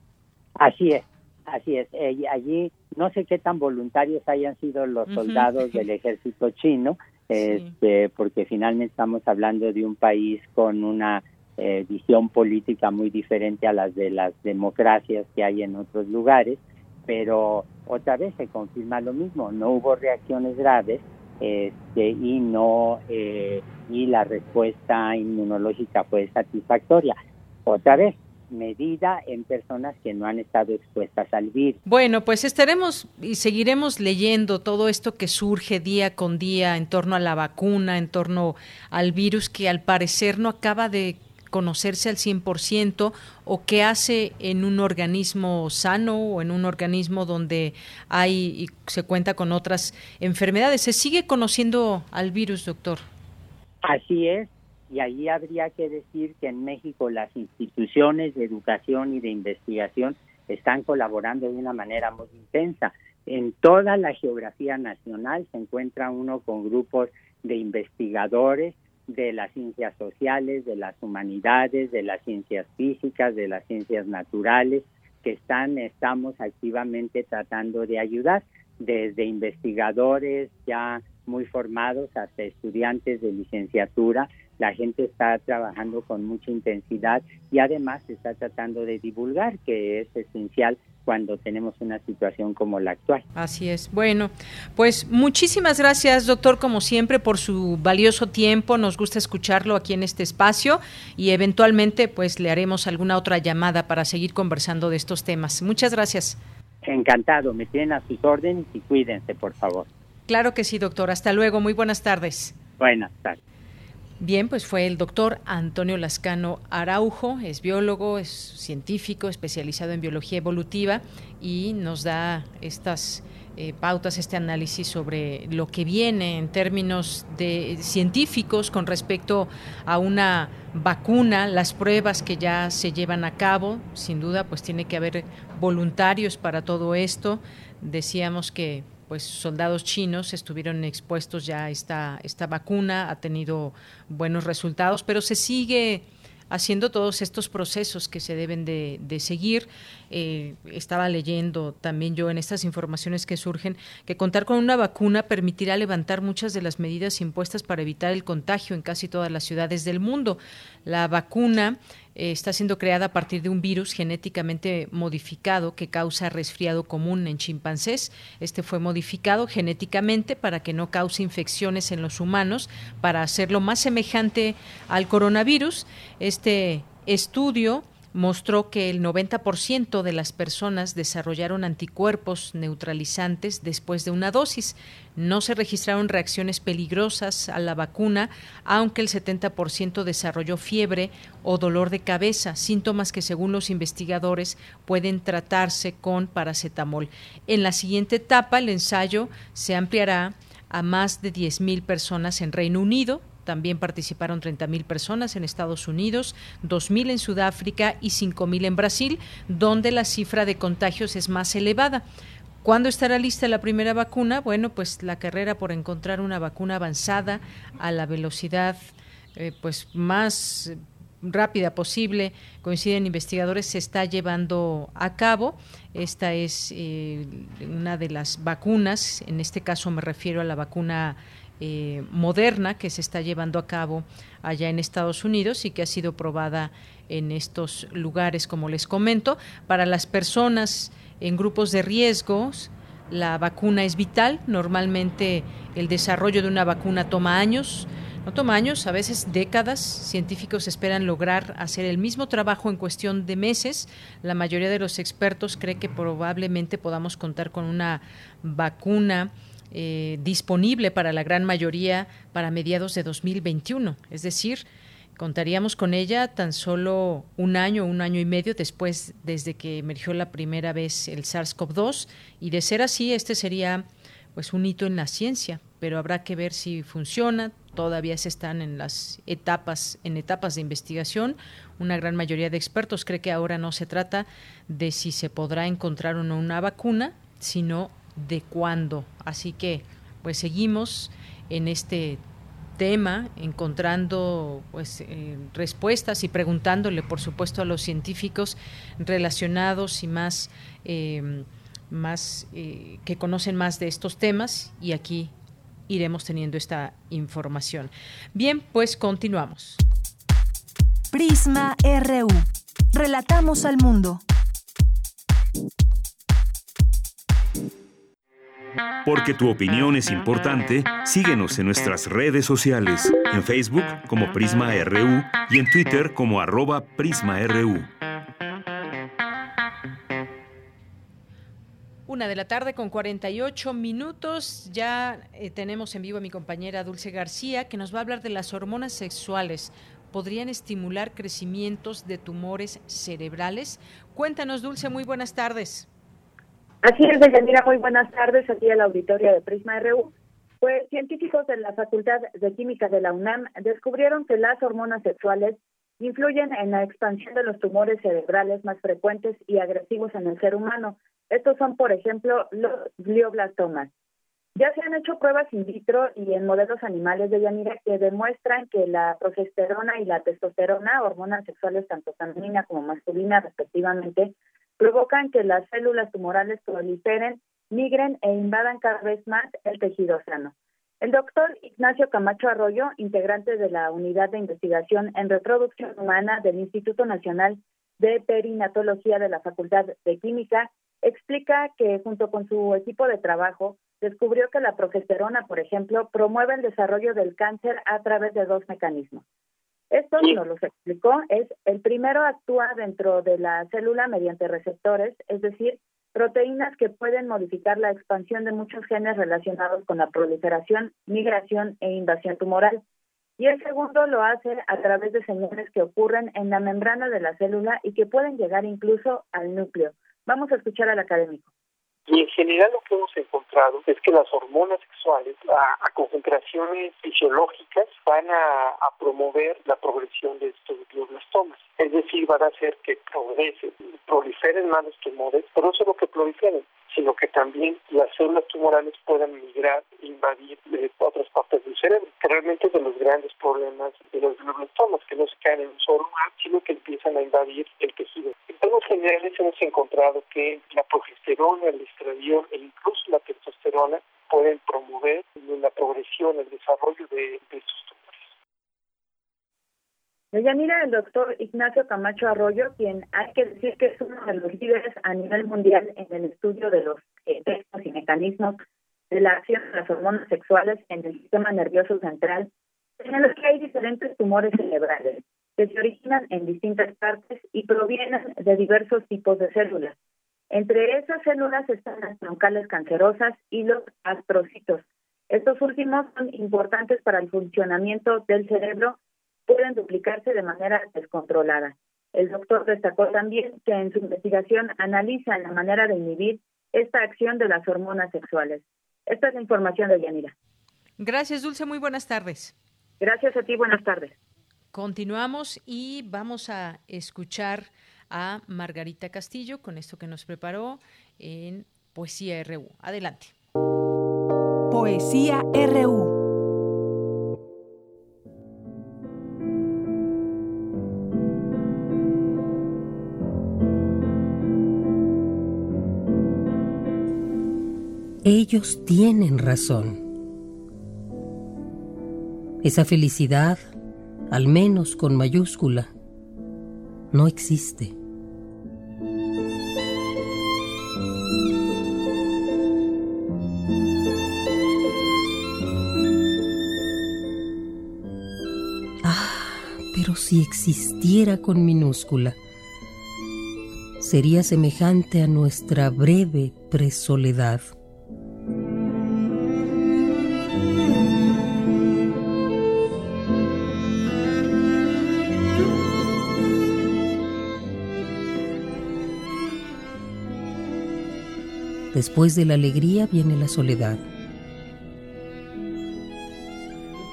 Así es, así es. Eh, allí no sé qué tan voluntarios hayan sido los soldados del ejército chino, (laughs) este, porque finalmente estamos hablando de un país con una eh, visión política muy diferente a las de las democracias que hay en otros lugares, pero otra vez se confirma lo mismo, no hubo reacciones graves, este, y no eh, y la respuesta inmunológica fue satisfactoria. Otra vez, medida en personas que no han estado expuestas al virus. Bueno, pues estaremos y seguiremos leyendo todo esto que surge día con día en torno a la vacuna, en torno al virus que al parecer no acaba de conocerse al 100% o qué hace en un organismo sano o en un organismo donde hay y se cuenta con otras enfermedades. ¿Se sigue conociendo al virus, doctor? Así es, y ahí habría que decir que en México las instituciones de educación y de investigación están colaborando de una manera muy intensa. En toda la geografía nacional se encuentra uno con grupos de investigadores de las ciencias sociales, de las humanidades, de las ciencias físicas, de las ciencias naturales, que están, estamos activamente tratando de ayudar, desde investigadores ya muy formados hasta estudiantes de licenciatura. La gente está trabajando con mucha intensidad y además se está tratando de divulgar, que es esencial cuando tenemos una situación como la actual. Así es. Bueno, pues muchísimas gracias, doctor, como siempre, por su valioso tiempo. Nos gusta escucharlo aquí en este espacio y eventualmente, pues, le haremos alguna otra llamada para seguir conversando de estos temas. Muchas gracias. Encantado. Me tienen a sus órdenes y cuídense, por favor. Claro que sí, doctor. Hasta luego. Muy buenas tardes. Buenas tardes. Bien, pues fue el doctor Antonio Lascano Araujo, es biólogo, es científico, especializado en biología evolutiva y nos da estas eh, pautas, este análisis sobre lo que viene en términos de científicos con respecto a una vacuna, las pruebas que ya se llevan a cabo, sin duda, pues tiene que haber voluntarios para todo esto. Decíamos que pues soldados chinos estuvieron expuestos ya a esta, esta vacuna, ha tenido buenos resultados, pero se sigue haciendo todos estos procesos que se deben de, seguir. Eh, estaba leyendo también yo en estas informaciones que surgen que contar con una vacuna permitirá levantar muchas de las medidas impuestas para evitar el contagio en casi todas las ciudades del mundo. La vacuna eh, está siendo creada a partir de un virus genéticamente modificado que causa resfriado común en chimpancés. Este fue modificado genéticamente para que no cause infecciones en los humanos, para hacerlo más semejante al coronavirus. Este estudio mostró que el 90% de las personas desarrollaron anticuerpos neutralizantes después de una dosis. No se registraron reacciones peligrosas a la vacuna, aunque el 70% desarrolló fiebre o dolor de cabeza, síntomas que según los investigadores pueden tratarse con paracetamol. En la siguiente etapa, el ensayo se ampliará a más de 10.000 personas en Reino Unido, también participaron 30.000 personas en Estados Unidos, 2.000 en Sudáfrica y 5.000 en Brasil, donde la cifra de contagios es más elevada. ¿Cuándo estará lista la primera vacuna? Bueno, pues la carrera por encontrar una vacuna avanzada a la velocidad eh, pues más rápida posible, coinciden investigadores, se está llevando a cabo. Esta es eh, una de las vacunas, en este caso me refiero a la vacuna eh, moderna que se está llevando a cabo allá en Estados Unidos y que ha sido probada en estos lugares, como les comento. Para las personas en grupos de riesgos, la vacuna es vital. Normalmente el desarrollo de una vacuna toma años. No toma años, a veces décadas. Científicos esperan lograr hacer el mismo trabajo en cuestión de meses. La mayoría de los expertos cree que probablemente podamos contar con una vacuna eh, disponible para la gran mayoría para mediados de 2021. Es decir, contaríamos con ella tan solo un año, un año y medio después desde que emergió la primera vez el SARS-CoV-2 y de ser así, este sería pues un hito en la ciencia, pero habrá que ver si funciona. todavía se están en las etapas, en etapas de investigación. Una gran mayoría de expertos cree que ahora no se trata de si se podrá encontrar o no una vacuna, sino de cuándo. Así que, pues seguimos en este tema, encontrando pues eh, respuestas y preguntándole, por supuesto, a los científicos relacionados y más, eh, más eh, que conocen más de estos temas. Y aquí iremos teniendo esta información. Bien, pues continuamos. Prisma RU. Relatamos al mundo. Porque tu opinión es importante, síguenos en nuestras redes sociales, en Facebook como Prisma RU y en Twitter como arroba PrismaRU. Una de la tarde con 48 minutos. Ya eh, tenemos en vivo a mi compañera Dulce García que nos va a hablar de las hormonas sexuales. ¿Podrían estimular crecimientos de tumores cerebrales? Cuéntanos, Dulce, muy buenas tardes. Así es, Deyanira, muy buenas tardes aquí en la auditoria de Prisma RU. Pues científicos de la Facultad de Química de la UNAM descubrieron que las hormonas sexuales influyen en la expansión de los tumores cerebrales más frecuentes y agresivos en el ser humano. Estos son, por ejemplo, los glioblastomas. Ya se han hecho pruebas in vitro y en modelos animales de Yanira que demuestran que la progesterona y la testosterona, hormonas sexuales tanto femenina como masculina respectivamente, provocan que las células tumorales proliferen, migren e invadan cada vez más el tejido sano. El doctor Ignacio Camacho Arroyo, integrante de la Unidad de Investigación en Reproducción Humana del Instituto Nacional de Perinatología de la Facultad de Química, explica que junto con su equipo de trabajo descubrió que la progesterona, por ejemplo, promueve el desarrollo del cáncer a través de dos mecanismos. Esto nos lo explicó, es el primero actúa dentro de la célula mediante receptores, es decir, proteínas que pueden modificar la expansión de muchos genes relacionados con la proliferación, migración e invasión tumoral. Y el segundo lo hace a través de señales que ocurren en la membrana de la célula y que pueden llegar incluso al núcleo. Vamos a escuchar al académico. Y en general lo que hemos encontrado es que las hormonas sexuales a, concentraciones fisiológicas van a, promover la progresión de estos glioblastomas. Es decir, van a hacer que progresen, proliferen más los tumores, pero no solo que proliferen, sino que también las células tumorales puedan migrar e invadir eh, otras partes del cerebro, que realmente es de los grandes problemas de los glioblastomas, que no se caen en un solo lugar, sino que empiezan a invadir el tejido. En términos generales hemos encontrado que la progesterona, el estradiol e incluso la testosterona pueden promover la progresión, el desarrollo de, estos mira el doctor Ignacio Camacho Arroyo, quien hay que decir que es uno de los líderes a nivel mundial en el estudio de los efectos y mecanismos de la acción de las hormonas sexuales en el sistema nervioso central, en los que hay diferentes tumores cerebrales que se originan en distintas partes y provienen de diversos tipos de células. Entre esas células están las troncales cancerosas y los astrocitos. Estos últimos son importantes para el funcionamiento del cerebro, pueden duplicarse de manera descontrolada. El doctor destacó también que en su investigación analiza la manera de inhibir esta acción de las hormonas sexuales. Esta es la información de Yanira. Gracias, Dulce. Muy buenas tardes. Gracias a ti. Buenas tardes. Continuamos y vamos a escuchar a Margarita Castillo con esto que nos preparó en Poesía RU. Adelante. Poesía RU. Ellos tienen razón. Esa felicidad al menos con mayúscula, no existe. Ah, pero si existiera con minúscula, sería semejante a nuestra breve presoledad. Después de la alegría viene la soledad.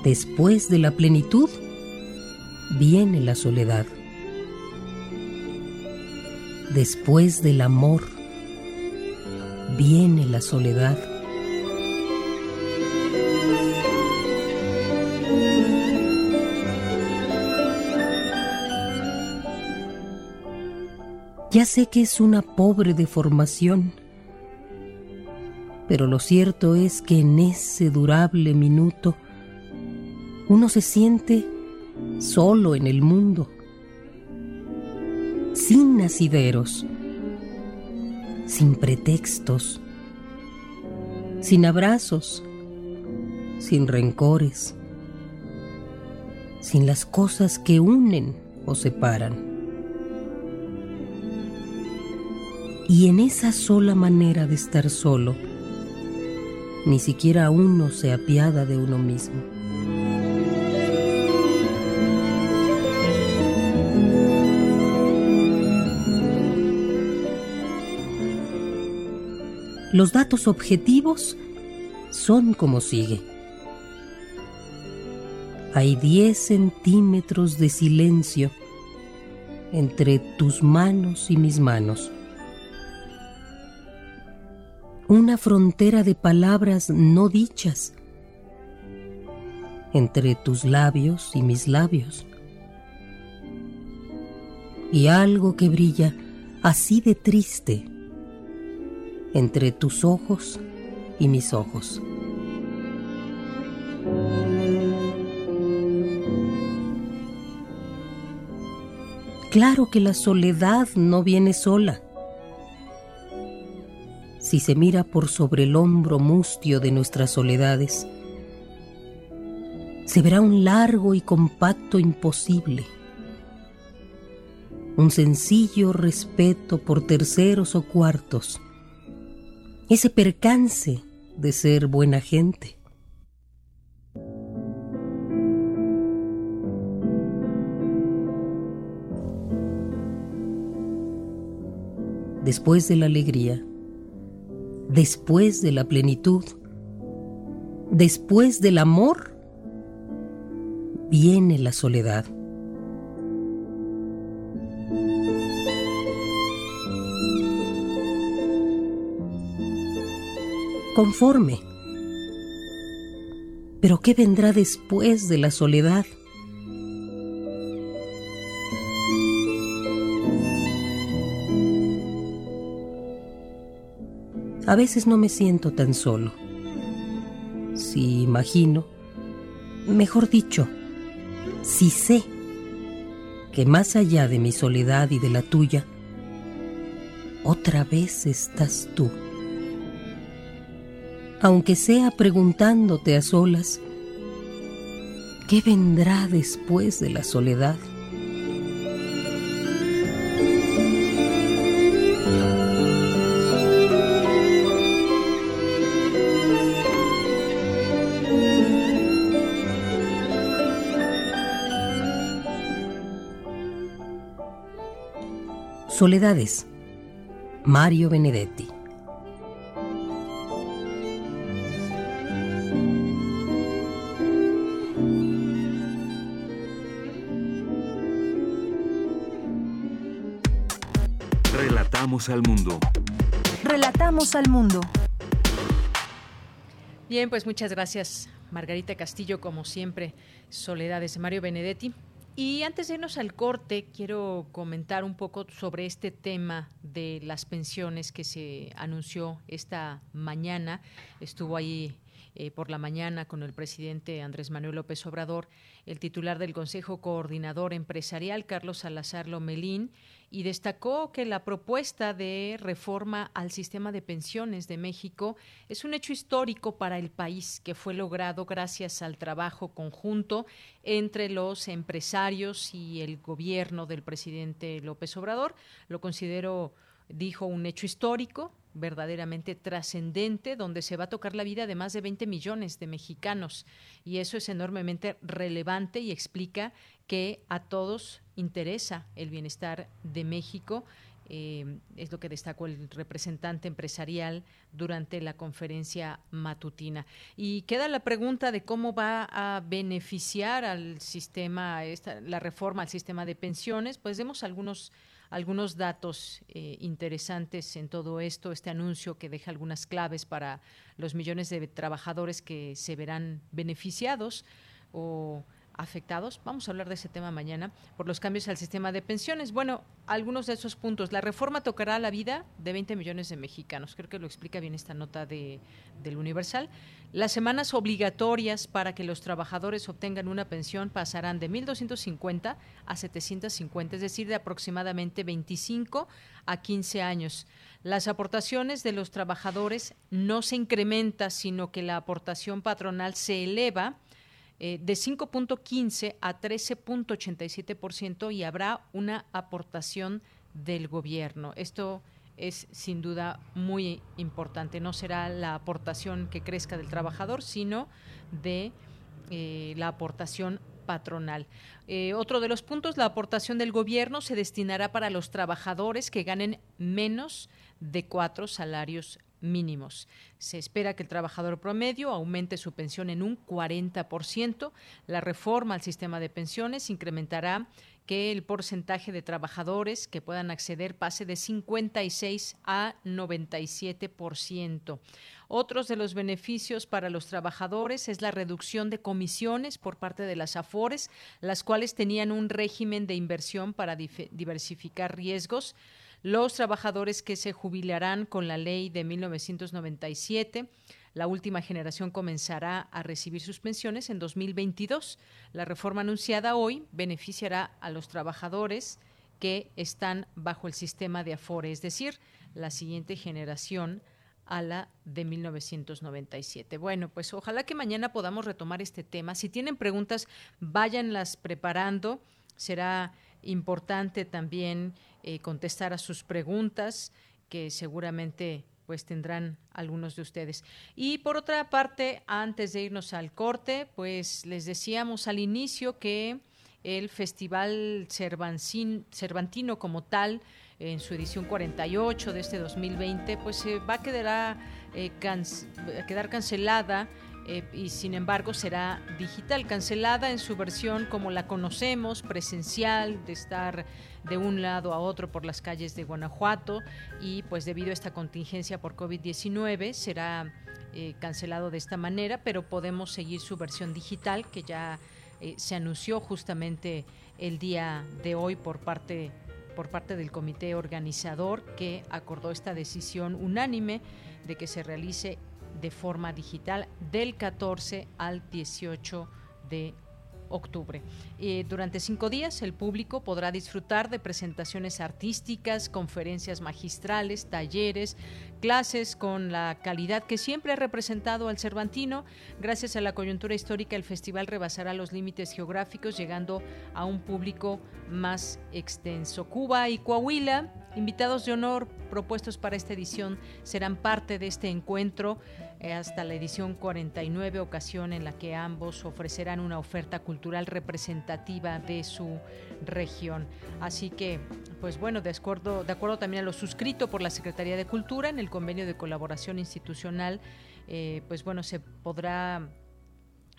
Después de la plenitud viene la soledad. Después del amor viene la soledad. Ya sé que es una pobre deformación, pero lo cierto es que en ese durable minuto uno se siente solo en el mundo, sin nacideros, sin pretextos, sin abrazos, sin rencores, sin las cosas que unen o separan. Y en esa sola manera de estar solo, ni siquiera uno se apiada de uno mismo. Los datos objetivos son como sigue. Hay 10 centímetros de silencio entre tus manos y mis manos una frontera de palabras no dichas entre tus labios y mis labios. Y algo que brilla así de triste entre tus ojos y mis ojos. Claro que la soledad no viene sola si se mira por sobre el hombro mustio de nuestras soledades, se verá un largo y compacto imposible, un sencillo respeto por terceros o cuartos, ese percance de ser buena gente. Después de la alegría, después de la plenitud, después del amor, viene la soledad. Conforme. Pero ¿qué vendrá después de la soledad? A veces no me siento tan solo. Si imagino, mejor dicho, si sé que más allá de mi soledad y de la tuya, otra vez estás tú. Aunque sea preguntándote a solas, ¿qué vendrá después de la soledad? Soledades. Mario Benedetti. Relatamos al mundo. Relatamos al mundo. Bien, pues muchas gracias, Margarita Castillo, como siempre. Soledades, Mario Benedetti. Y antes de irnos al corte, quiero comentar un poco sobre este tema de las pensiones que se anunció esta mañana. Estuvo ahí eh, por la mañana con el presidente Andrés Manuel López Obrador, el titular del Consejo Coordinador Empresarial, Carlos Salazar Lomelín, y destacó que la propuesta de reforma al sistema de pensiones de México es un hecho histórico para el país que fue logrado gracias al trabajo conjunto entre los empresarios y el gobierno del presidente López Obrador. Lo considero, dijo, un hecho histórico verdaderamente trascendente, donde se va a tocar la vida de más de 20 millones de mexicanos. Y eso es enormemente relevante y explica que a todos interesa el bienestar de México Eh, es lo que destacó el representante empresarial durante la conferencia matutina. Y queda la pregunta de cómo va a beneficiar al sistema, esta, la reforma al sistema de pensiones. Pues demos algunos algunos datos eh, interesantes en todo esto, este anuncio que deja algunas claves para los millones de trabajadores que se verán beneficiados o afectados, vamos a hablar de ese tema mañana, por los cambios al sistema de pensiones. Bueno, algunos de esos puntos. La reforma tocará la vida de 20 millones de mexicanos. Creo que lo explica bien esta nota de, del Universal. Las semanas obligatorias para que los trabajadores obtengan una pensión pasarán de 1.250 a 750, es decir, de aproximadamente 25 a 15 años. Las aportaciones de los trabajadores no se incrementa, sino que la aportación patronal se eleva eh, de 5.15 a 13.87% y habrá una aportación del gobierno. Esto es sin duda muy importante. No será la aportación que crezca del trabajador, sino de eh, la aportación patronal. Eh, otro de los puntos, la aportación del gobierno se destinará para los trabajadores que ganen menos de cuatro salarios mínimos. Se espera que el trabajador promedio aumente su pensión en un 40%. La reforma al sistema de pensiones incrementará que el porcentaje de trabajadores que puedan acceder pase de 56 a 97%. Otros de los beneficios para los trabajadores es la reducción de comisiones por parte de las AFORES, las cuales tenían un régimen de inversión para diversificar riesgos los trabajadores que se jubilarán con la ley de 1997. La última generación comenzará a recibir sus pensiones en 2022. La reforma anunciada hoy beneficiará a los trabajadores que están bajo el sistema de Afore, es decir, la siguiente generación a la de 1997. Bueno, pues ojalá que mañana podamos retomar este tema. Si tienen preguntas, váyanlas preparando. Será importante también eh, contestar a sus preguntas que seguramente pues tendrán algunos de ustedes. Y por otra parte, antes de irnos al corte, pues les decíamos al inicio que el Festival Cervantino como tal, en su edición 48 de este 2020, pues se va a quedar, eh, a quedar cancelada eh, y sin embargo será digital, cancelada en su versión como la conocemos, presencial, de estar de un lado a otro por las calles de Guanajuato. Y pues debido a esta contingencia por COVID-19 será eh, cancelado de esta manera, pero podemos seguir su versión digital que ya eh, se anunció justamente el día de hoy por parte por parte del comité organizador que acordó esta decisión unánime de que se realice de forma digital del 14 al 18 de octubre. Eh, durante cinco días el público podrá disfrutar de presentaciones artísticas, conferencias magistrales, talleres, clases con la calidad que siempre ha representado al Cervantino. Gracias a la coyuntura histórica, el festival rebasará los límites geográficos, llegando a un público más extenso. Cuba y Coahuila, invitados de honor propuestos para esta edición, serán parte de este encuentro hasta la edición 49, ocasión en la que ambos ofrecerán una oferta cultural representativa de su región. Así que, pues bueno, de acuerdo, de acuerdo también a lo suscrito por la Secretaría de Cultura en el convenio de colaboración institucional, eh, pues bueno, se podrá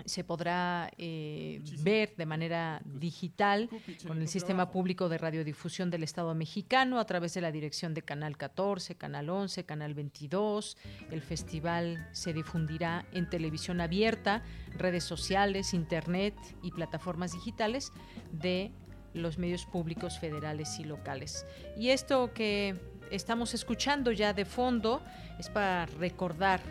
se podrá eh, ver de manera digital con el Sistema Público de Radiodifusión del Estado mexicano a través de la dirección de Canal 14, Canal 11, Canal 22. El festival se difundirá en televisión abierta, redes sociales, Internet y plataformas digitales de los medios públicos federales y locales. Y esto que estamos escuchando ya de fondo es para recordar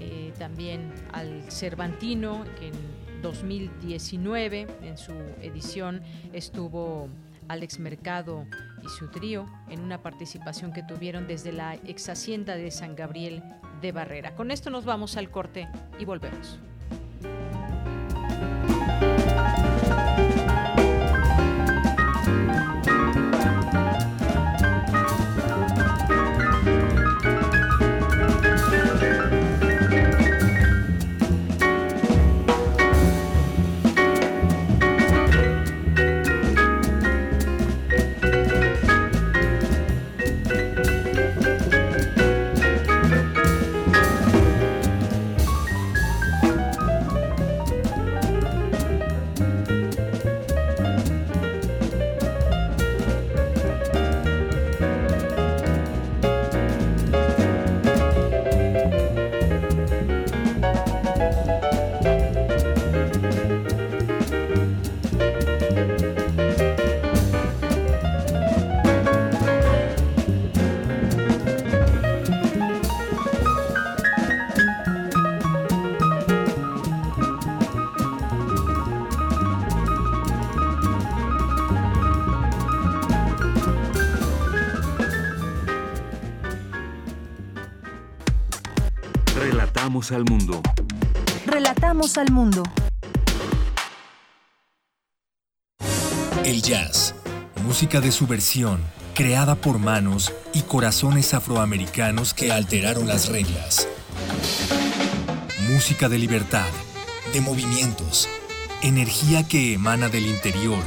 eh, también al Cervantino, que en 2019, en su edición, estuvo Alex Mercado y su trío en una participación que tuvieron desde la ex hacienda de San Gabriel de Barrera. Con esto nos vamos al corte y volvemos. Relatamos al mundo. Relatamos al mundo. El jazz, música de subversión, creada por manos y corazones afroamericanos que alteraron las reglas. Música de libertad, de movimientos, energía que emana del interior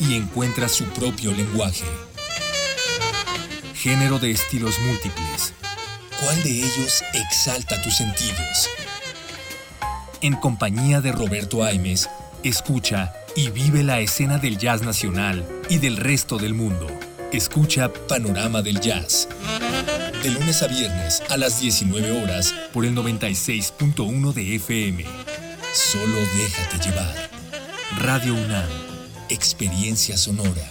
y encuentra su propio lenguaje. Género de estilos múltiples. ¿Cuál de ellos exalta tus sentidos? En compañía de Roberto Aimes, escucha y vive la escena del jazz nacional y del resto del mundo. Escucha Panorama del Jazz. De lunes a viernes a las 19 horas por el 96.1 de FM. Solo déjate llevar. Radio UNAM. Experiencia sonora.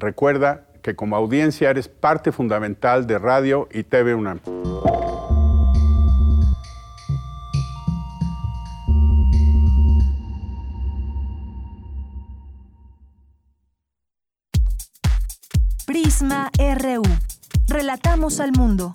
Recuerda que como audiencia eres parte fundamental de Radio y TV UNAM. Prisma RU. Relatamos al mundo.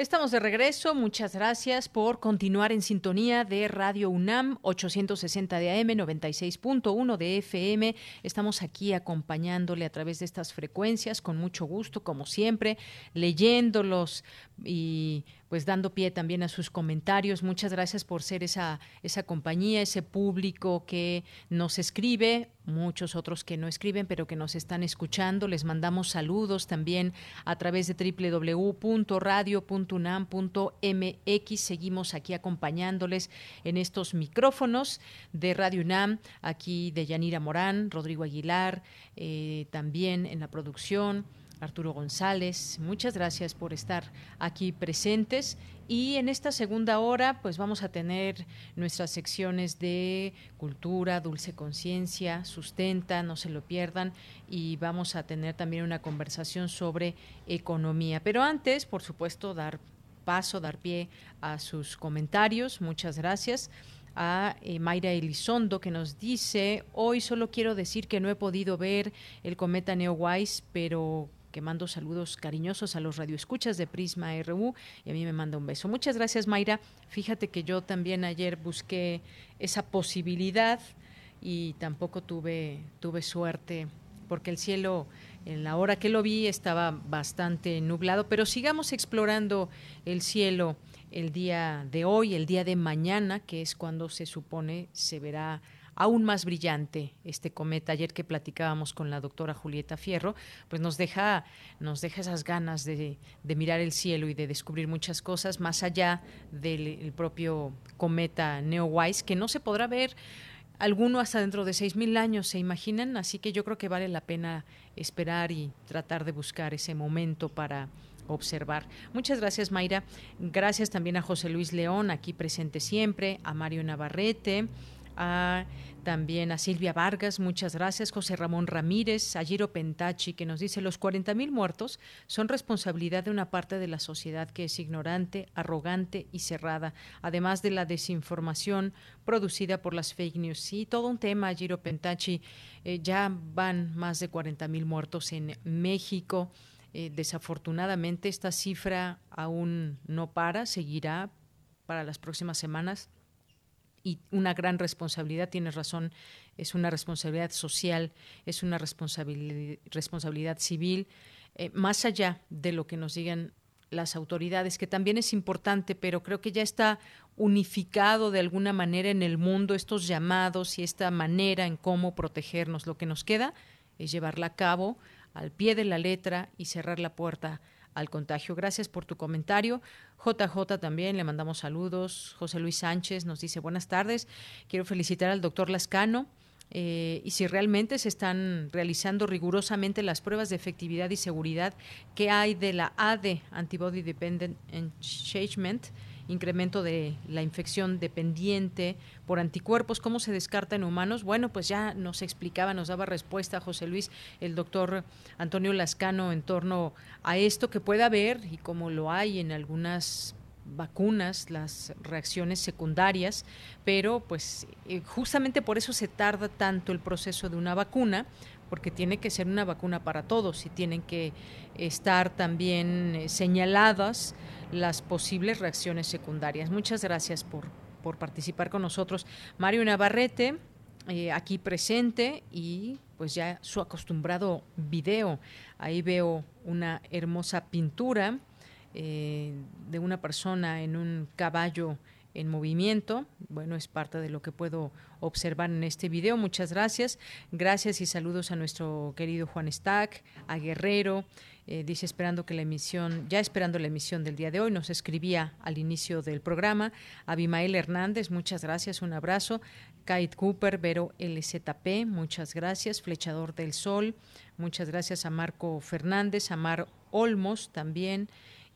Estamos de regreso. Muchas gracias por continuar en sintonía de Radio UNAM 860 de AM 96.1 de FM. Estamos aquí acompañándole a través de estas frecuencias con mucho gusto, como siempre, leyéndolos y pues dando pie también a sus comentarios. Muchas gracias por ser esa, esa compañía, ese público que nos escribe, muchos otros que no escriben, pero que nos están escuchando. Les mandamos saludos también a través de www.radio.unam.mx. Seguimos aquí acompañándoles en estos micrófonos de Radio UNAM, aquí de Yanira Morán, Rodrigo Aguilar, eh, también en la producción. Arturo González, muchas gracias por estar aquí presentes. Y en esta segunda hora, pues vamos a tener nuestras secciones de cultura, dulce conciencia, sustenta, no se lo pierdan. Y vamos a tener también una conversación sobre economía. Pero antes, por supuesto, dar paso, dar pie a sus comentarios. Muchas gracias a eh, Mayra Elizondo que nos dice, hoy solo quiero decir que no he podido ver el cometa Neowise, pero que mando saludos cariñosos a los radioescuchas de Prisma RU y a mí me manda un beso. Muchas gracias, Mayra. Fíjate que yo también ayer busqué esa posibilidad y tampoco tuve, tuve suerte porque el cielo en la hora que lo vi estaba bastante nublado, pero sigamos explorando el cielo el día de hoy, el día de mañana, que es cuando se supone se verá aún más brillante este cometa. Ayer que platicábamos con la doctora Julieta Fierro, pues nos deja, nos deja esas ganas de, mirar el cielo y de descubrir muchas cosas más allá del propio cometa Neowise, que no se podrá ver alguno hasta dentro de 6.000 años, ¿se imaginan? Así que yo creo que vale la pena esperar y tratar de buscar ese momento para observar. Muchas gracias, Mayra. Gracias también a José Luis León, aquí presente siempre, a Mario Navarrete, a también a Silvia Vargas, muchas gracias, José Ramón Ramírez, a Giro Pentachi, que nos dice los 40.000 muertos son responsabilidad de una parte de la sociedad que es ignorante, arrogante y cerrada, además de la desinformación producida por las fake news. Sí, todo un tema, Giro Pentachi, eh, ya van más de 40.000 muertos en México. Eh, desafortunadamente esta cifra aún no para, seguirá para las próximas semanas y una gran responsabilidad, tienes razón, es una responsabilidad social, es una responsabilidad, responsabilidad civil, eh, más allá de lo que nos digan las autoridades, que también es importante, pero creo que ya está unificado de alguna manera en el mundo estos llamados y esta manera en cómo protegernos. Lo que nos queda es llevarla a cabo al pie de la letra y cerrar la puerta al contagio. Gracias por tu comentario. JJ también, le mandamos saludos. José Luis Sánchez nos dice buenas tardes. Quiero felicitar al doctor Lascano. Eh, y si realmente se están realizando rigurosamente las pruebas de efectividad y seguridad que hay de la AD, Antibody Dependent Enchantment, incremento de la infección dependiente por anticuerpos, ¿cómo se descarta en humanos? Bueno, pues ya nos explicaba, nos daba respuesta José Luis, el doctor Antonio Lascano en torno a esto que puede haber y como lo hay en algunas vacunas, las reacciones secundarias, pero pues eh, justamente por eso se tarda tanto el proceso de una vacuna, porque tiene que ser una vacuna para todos y tienen que estar también eh, señaladas las posibles reacciones secundarias. Muchas gracias por, por participar con nosotros. Mario Navarrete, eh, aquí presente y pues ya su acostumbrado video. Ahí veo una hermosa pintura eh, de una persona en un caballo en movimiento. Bueno, es parte de lo que puedo observar en este video. Muchas gracias. Gracias y saludos a nuestro querido Juan Stack, a Guerrero, eh, dice esperando que la emisión, ya esperando la emisión del día de hoy, nos escribía al inicio del programa. Abimael Hernández, muchas gracias, un abrazo. Kate Cooper, Vero LZP, muchas gracias. Flechador del Sol, muchas gracias a Marco Fernández, a Mar Olmos también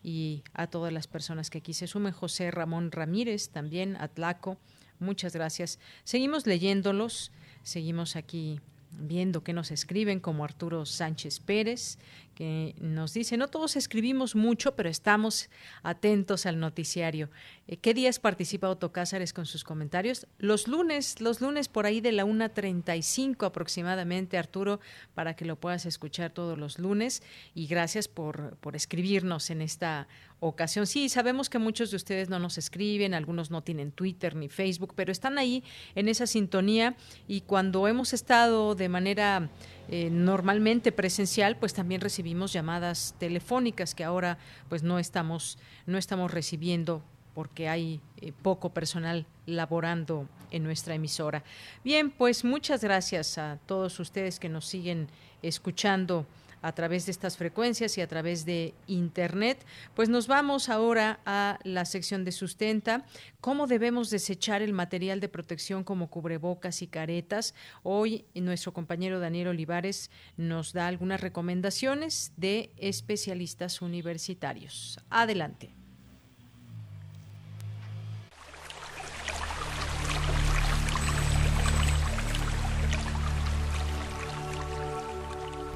y a todas las personas que aquí se sumen. José Ramón Ramírez también, Atlaco, muchas gracias. Seguimos leyéndolos, seguimos aquí viendo qué nos escriben, como Arturo Sánchez Pérez, que nos dice, no todos escribimos mucho, pero estamos atentos al noticiario. Eh, ¿Qué días participa Otto Cázares con sus comentarios? Los lunes, los lunes por ahí de la 1.35 aproximadamente, Arturo, para que lo puedas escuchar todos los lunes. Y gracias por, por escribirnos en esta ocasión. Sí, sabemos que muchos de ustedes no nos escriben, algunos no tienen Twitter ni Facebook, pero están ahí en esa sintonía y cuando hemos estado de manera eh, normalmente presencial, pues también recibimos llamadas telefónicas que ahora pues no estamos no estamos recibiendo porque hay eh, poco personal laborando en nuestra emisora. Bien, pues muchas gracias a todos ustedes que nos siguen escuchando a través de estas frecuencias y a través de Internet. Pues nos vamos ahora a la sección de sustenta. ¿Cómo debemos desechar el material de protección como cubrebocas y caretas? Hoy nuestro compañero Daniel Olivares nos da algunas recomendaciones de especialistas universitarios. Adelante.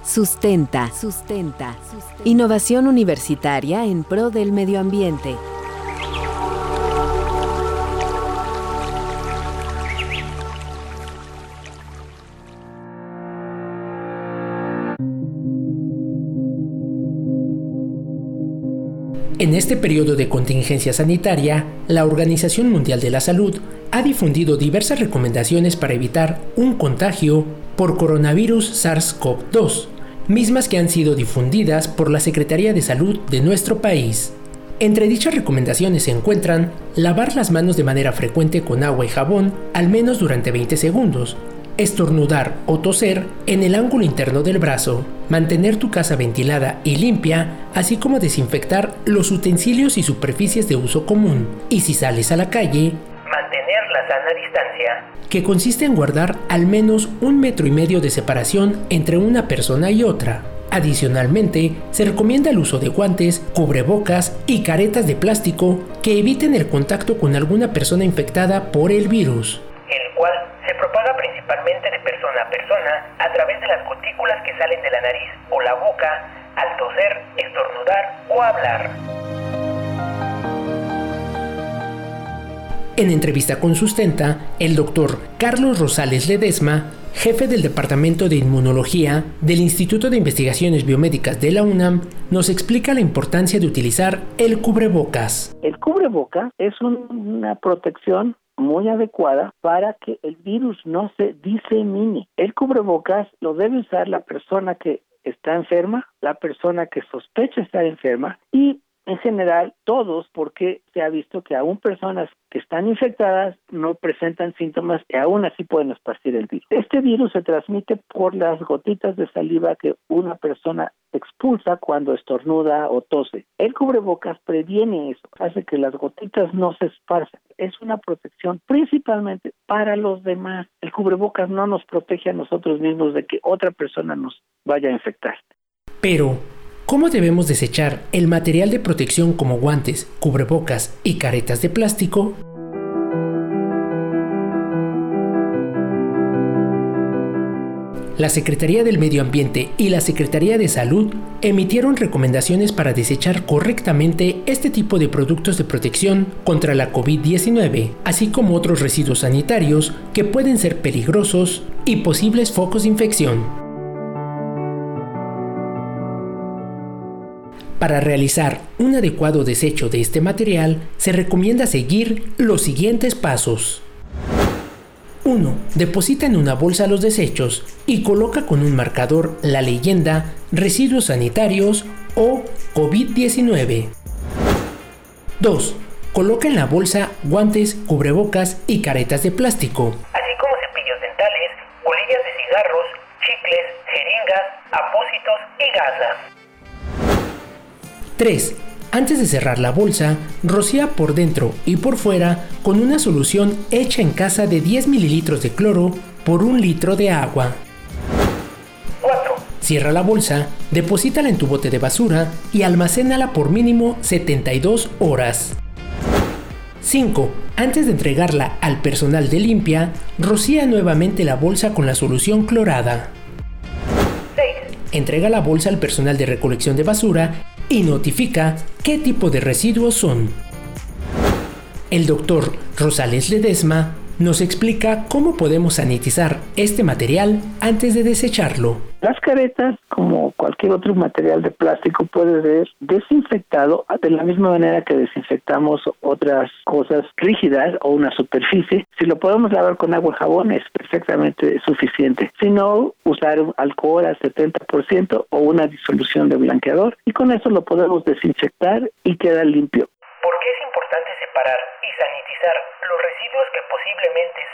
Sustenta. Sustenta. Innovación universitaria en pro del medio ambiente. En este periodo de contingencia sanitaria, la Organización Mundial de la Salud ha difundido diversas recomendaciones para evitar un contagio por coronavirus SARS-CoV-2 mismas que han sido difundidas por la Secretaría de Salud de nuestro país. Entre dichas recomendaciones se encuentran lavar las manos de manera frecuente con agua y jabón al menos durante 20 segundos, estornudar o toser en el ángulo interno del brazo, mantener tu casa ventilada y limpia, así como desinfectar los utensilios y superficies de uso común. Y si sales a la calle, mantener la sana distancia, que consiste en guardar al menos un metro y medio de separación entre una persona y otra. Adicionalmente, se recomienda el uso de guantes, cubrebocas y caretas de plástico que eviten el contacto con alguna persona infectada por el virus, el cual se propaga principalmente de persona a persona a través de las gotículas que salen de la nariz o la boca al toser, estornudar o hablar. En entrevista con Sustenta, el doctor Carlos Rosales Ledesma, jefe del Departamento de Inmunología del Instituto de Investigaciones Biomédicas de la UNAM, nos explica la importancia de utilizar el cubrebocas. El cubrebocas es una protección muy adecuada para que el virus no se disemine. El cubrebocas lo debe usar la persona que está enferma, la persona que sospecha estar enferma y en general todos porque se ha visto que aún personas que están infectadas no presentan síntomas y aún así pueden esparcir el virus. Este virus se transmite por las gotitas de saliva que una persona expulsa cuando estornuda o tose. El cubrebocas previene eso, hace que las gotitas no se esparzan. Es una protección principalmente para los demás. El cubrebocas no nos protege a nosotros mismos de que otra persona nos vaya a infectar. Pero ¿Cómo debemos desechar el material de protección como guantes, cubrebocas y caretas de plástico? La Secretaría del Medio Ambiente y la Secretaría de Salud emitieron recomendaciones para desechar correctamente este tipo de productos de protección contra la COVID-19, así como otros residuos sanitarios que pueden ser peligrosos y posibles focos de infección. Para realizar un adecuado desecho de este material, se recomienda seguir los siguientes pasos. 1. Deposita en una bolsa los desechos y coloca con un marcador la leyenda residuos sanitarios o COVID-19. 2. Coloca en la bolsa guantes, cubrebocas y caretas de plástico, así como cepillos dentales, colillas de cigarros, chicles, jeringas, apósitos y gasas. 3. Antes de cerrar la bolsa, rocía por dentro y por fuera con una solución hecha en casa de 10 mililitros de cloro por un litro de agua. 4. Cierra la bolsa, deposítala en tu bote de basura y almacénala por mínimo 72 horas. 5. Antes de entregarla al personal de limpia, rocía nuevamente la bolsa con la solución clorada. 6. Entrega la bolsa al personal de recolección de basura y notifica qué tipo de residuos son. El doctor Rosales Ledesma nos explica cómo podemos sanitizar este material antes de desecharlo. Las caretas, como cualquier otro material de plástico, puede ser desinfectado de la misma manera que desinfectamos otras cosas rígidas o una superficie. Si lo podemos lavar con agua y jabón es perfectamente suficiente. Si no, usar alcohol al 70% o una disolución de blanqueador y con eso lo podemos desinfectar y queda limpio. ¿Por qué es importante separar y sanitizar los residuos que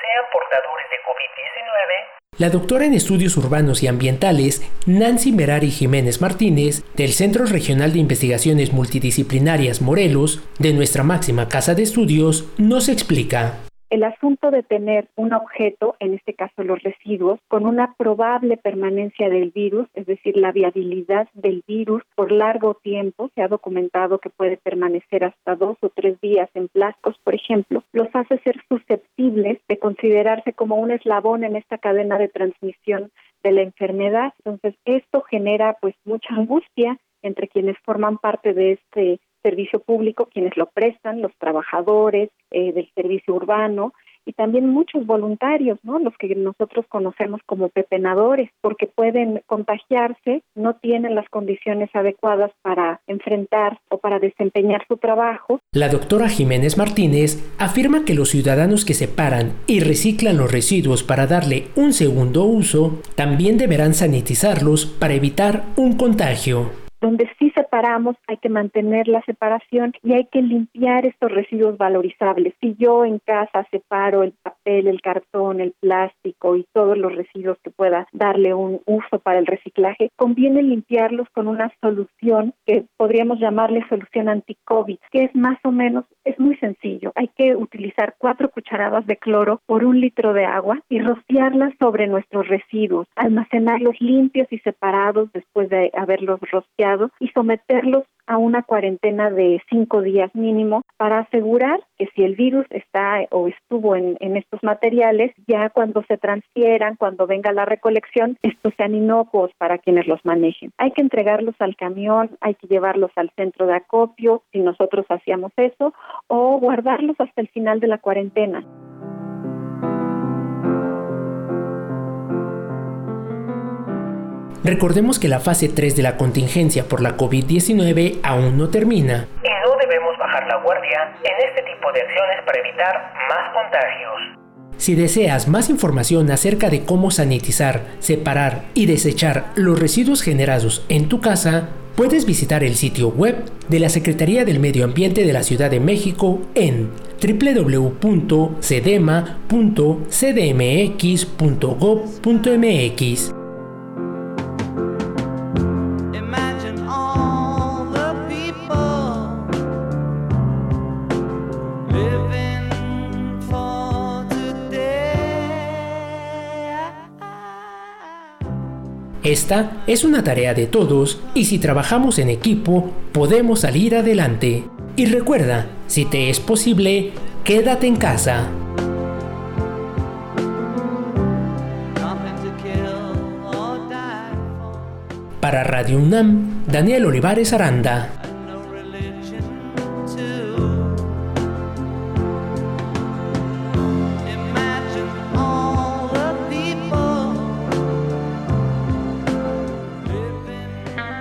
sean portadores de COVID-19? La doctora en estudios urbanos y ambientales, Nancy Merari Jiménez Martínez, del Centro Regional de Investigaciones Multidisciplinarias Morelos, de nuestra máxima casa de estudios, nos explica el asunto de tener un objeto, en este caso los residuos, con una probable permanencia del virus, es decir, la viabilidad del virus por largo tiempo, se ha documentado que puede permanecer hasta dos o tres días en plásticos, por ejemplo, los hace ser susceptibles de considerarse como un eslabón en esta cadena de transmisión de la enfermedad. Entonces, esto genera pues mucha angustia entre quienes forman parte de este servicio público, quienes lo prestan, los trabajadores eh, del servicio urbano y también muchos voluntarios, ¿no? Los que nosotros conocemos como pepenadores, porque pueden contagiarse, no tienen las condiciones adecuadas para enfrentar o para desempeñar su trabajo. La doctora Jiménez Martínez afirma que los ciudadanos que separan y reciclan los residuos para darle un segundo uso, también deberán sanitizarlos para evitar un contagio donde sí separamos, hay que mantener la separación y hay que limpiar estos residuos valorizables. Si yo en casa separo el papel, el cartón, el plástico y todos los residuos que pueda darle un uso para el reciclaje, conviene limpiarlos con una solución que podríamos llamarle solución anti-COVID, que es más o menos, es muy sencillo. Hay que utilizar cuatro cucharadas de cloro por un litro de agua y rociarlas sobre nuestros residuos, almacenarlos limpios y separados después de haberlos rociado y someterlos a una cuarentena de cinco días mínimo para asegurar que si el virus está o estuvo en, estos materiales, ya cuando se transfieran, cuando venga la recolección, estos sean inocuos para quienes los manejen. Hay que entregarlos al camión, hay que llevarlos al centro de acopio, si nosotros hacíamos eso, o guardarlos hasta el final de la cuarentena. Recordemos que la fase 3 de la contingencia por la COVID-19 aún no termina. Y no debemos bajar la guardia en este tipo de acciones para evitar más contagios. Si deseas más información acerca de cómo sanitizar, separar y desechar los residuos generados en tu casa, puedes visitar el sitio web de la Secretaría del Medio Ambiente de la Ciudad de México en www.cedema.cdmx.gov.mx. Esta es una tarea de todos y si trabajamos en equipo podemos salir adelante. Y recuerda, si te es posible, quédate en casa. Para Radio UNAM, Daniel Olivares Aranda.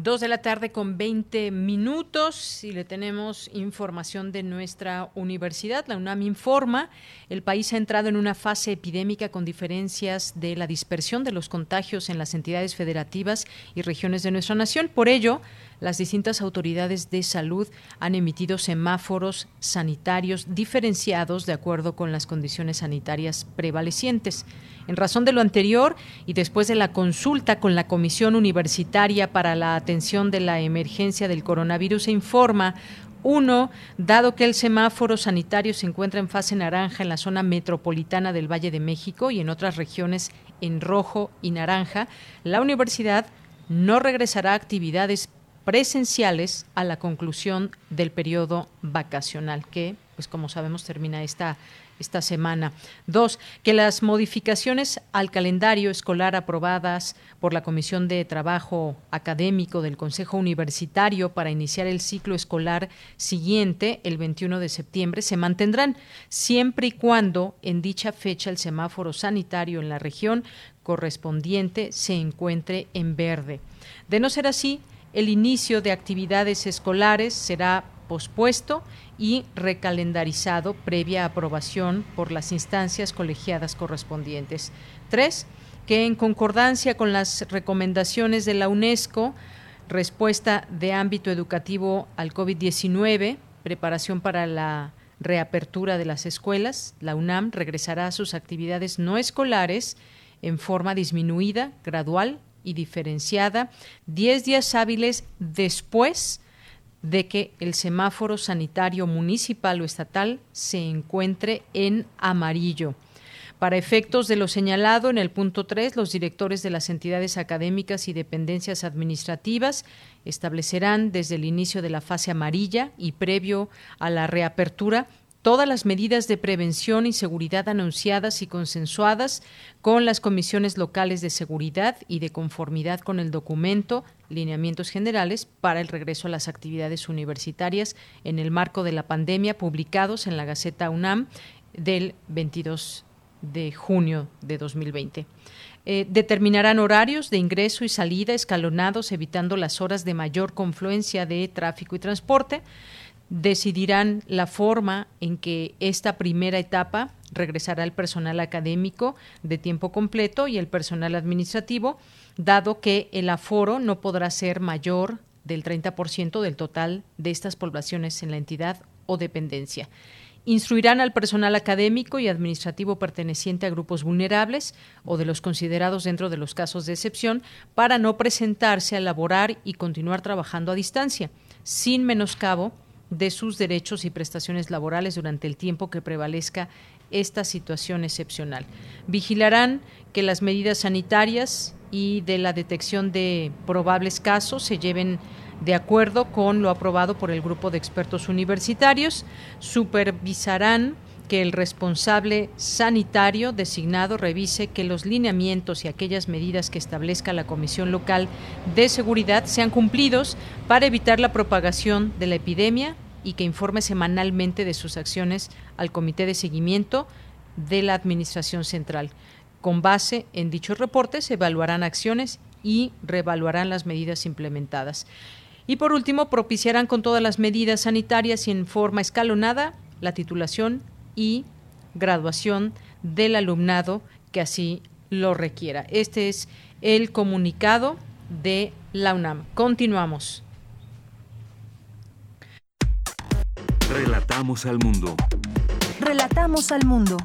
Dos de la tarde con 20 minutos y le tenemos información de nuestra universidad. La UNAM informa, el país ha entrado en una fase epidémica con diferencias de la dispersión de los contagios en las entidades federativas y regiones de nuestra nación. Por ello, las distintas autoridades de salud han emitido semáforos sanitarios diferenciados de acuerdo con las condiciones sanitarias prevalecientes. En razón de lo anterior y después de la consulta con la Comisión Universitaria para la Atención de la Emergencia del Coronavirus, se informa uno, dado que el semáforo sanitario se encuentra en fase naranja en la zona metropolitana del Valle de México y en otras regiones en rojo y naranja, la universidad no regresará a actividades presenciales a la conclusión del periodo vacacional, que, pues como sabemos, termina esta, esta semana. Dos, que las modificaciones al calendario escolar aprobadas por la Comisión de Trabajo Académico del Consejo Universitario para iniciar el ciclo escolar siguiente, el 21 de septiembre, se mantendrán siempre y cuando en dicha fecha el semáforo sanitario en la región correspondiente se encuentre en verde. De no ser así, el inicio de actividades escolares será pospuesto y recalendarizado previa aprobación por las instancias colegiadas correspondientes. Tres, que en concordancia con las recomendaciones de la UNESCO, respuesta de ámbito educativo al COVID-19, preparación para la reapertura de las escuelas, la UNAM regresará a sus actividades no escolares en forma disminuida, gradual y diferenciada 10 días hábiles después de que el semáforo sanitario municipal o estatal se encuentre en amarillo. Para efectos de lo señalado en el punto 3, los directores de las entidades académicas y dependencias administrativas establecerán desde el inicio de la fase amarilla y previo a la reapertura todas las medidas de prevención y seguridad anunciadas y consensuadas con las comisiones locales de seguridad y de conformidad con el documento Lineamientos Generales para el regreso a las actividades universitarias en el marco de la pandemia publicados en la Gaceta UNAM del 22 de junio de 2020. Eh, determinarán horarios de ingreso y salida escalonados, evitando las horas de mayor confluencia de tráfico y transporte. Decidirán la forma en que esta primera etapa regresará el personal académico de tiempo completo y el personal administrativo, dado que el aforo no podrá ser mayor del 30% del total de estas poblaciones en la entidad o dependencia. Instruirán al personal académico y administrativo perteneciente a grupos vulnerables o de los considerados dentro de los casos de excepción para no presentarse a laborar y continuar trabajando a distancia, sin menoscabo de sus derechos y prestaciones laborales durante el tiempo que prevalezca esta situación excepcional. Vigilarán que las medidas sanitarias y de la detección de probables casos se lleven de acuerdo con lo aprobado por el grupo de expertos universitarios, supervisarán que el responsable sanitario designado revise que los lineamientos y aquellas medidas que establezca la Comisión Local de Seguridad sean cumplidos para evitar la propagación de la epidemia y que informe semanalmente de sus acciones al Comité de Seguimiento de la Administración Central. Con base en dichos reportes evaluarán acciones y reevaluarán las medidas implementadas. Y por último, propiciarán con todas las medidas sanitarias y en forma escalonada la titulación y graduación del alumnado que así lo requiera. Este es el comunicado de la UNAM. Continuamos. Relatamos al mundo. Relatamos al mundo.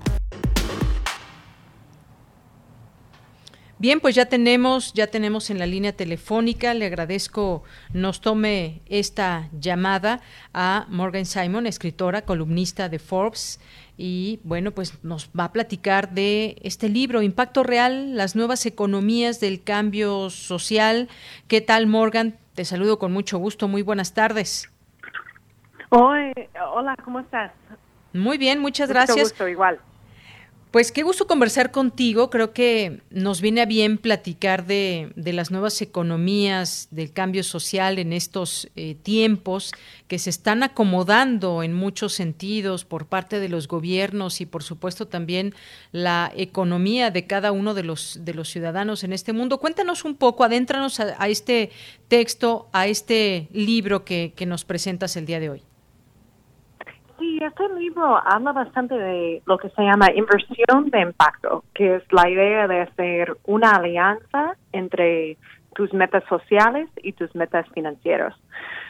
Bien, pues ya tenemos, ya tenemos en la línea telefónica. Le agradezco nos tome esta llamada a Morgan Simon, escritora, columnista de Forbes. Y bueno, pues nos va a platicar de este libro, Impacto Real, las nuevas economías del cambio social. ¿Qué tal, Morgan? Te saludo con mucho gusto. Muy buenas tardes. hola, ¿cómo estás? Muy bien, muchas gracias. Mucho gusto, igual. Pues qué gusto conversar contigo. Creo que nos viene a bien platicar de, las nuevas economías, del cambio social en estos eh, tiempos que se están acomodando en muchos sentidos por parte de los gobiernos y por supuesto también la economía de cada uno de los, de los ciudadanos en este mundo. Cuéntanos un poco, adéntranos a, este texto, a este libro que nos presentas el día de hoy. Sí, este libro habla bastante de lo que se llama inversión de impacto, que es la idea de hacer una alianza entre tus metas sociales y tus metas financieras.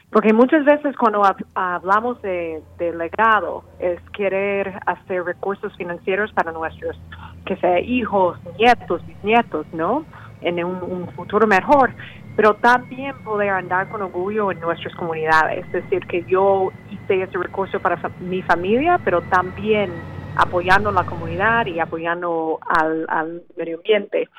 Porque muchas veces cuando hablamos de, legado es querer hacer recursos financieros para nuestros, que sea hijos, nietos, bisnietos, ¿no? En un futuro mejor pero también poder andar con orgullo en nuestras comunidades. Es decir, que yo hice ese recurso para mi familia, pero también apoyando a la comunidad y apoyando al, medio ambiente.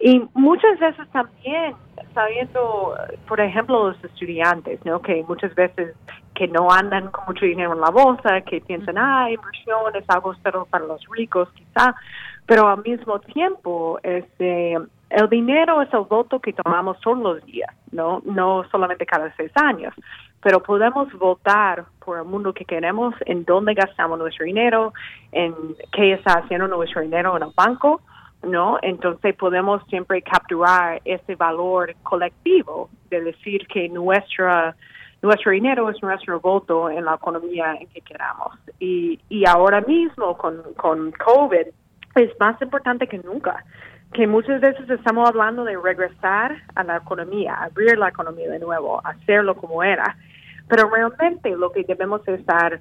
Y muchas veces también sabiendo, por ejemplo, los estudiantes, ¿no? Que muchas veces que no andan con mucho dinero en la bolsa, que piensan, ah, inversión es algo solo para los ricos, quizá, pero al mismo tiempo, este, el dinero es el voto que tomamos todos los días, no, no solamente cada seis años, pero podemos votar por el mundo que queremos, en dónde gastamos nuestro dinero, en qué está haciendo nuestro dinero en el banco, ¿no? Entonces podemos siempre capturar ese valor colectivo de decir que nuestra nuestro dinero es nuestro voto en la economía en que queramos. Y, y ahora mismo con, con COVID es más importante que nunca que muchas veces estamos hablando de regresar a la economía, abrir la economía de nuevo, hacerlo como era, pero realmente lo que debemos estar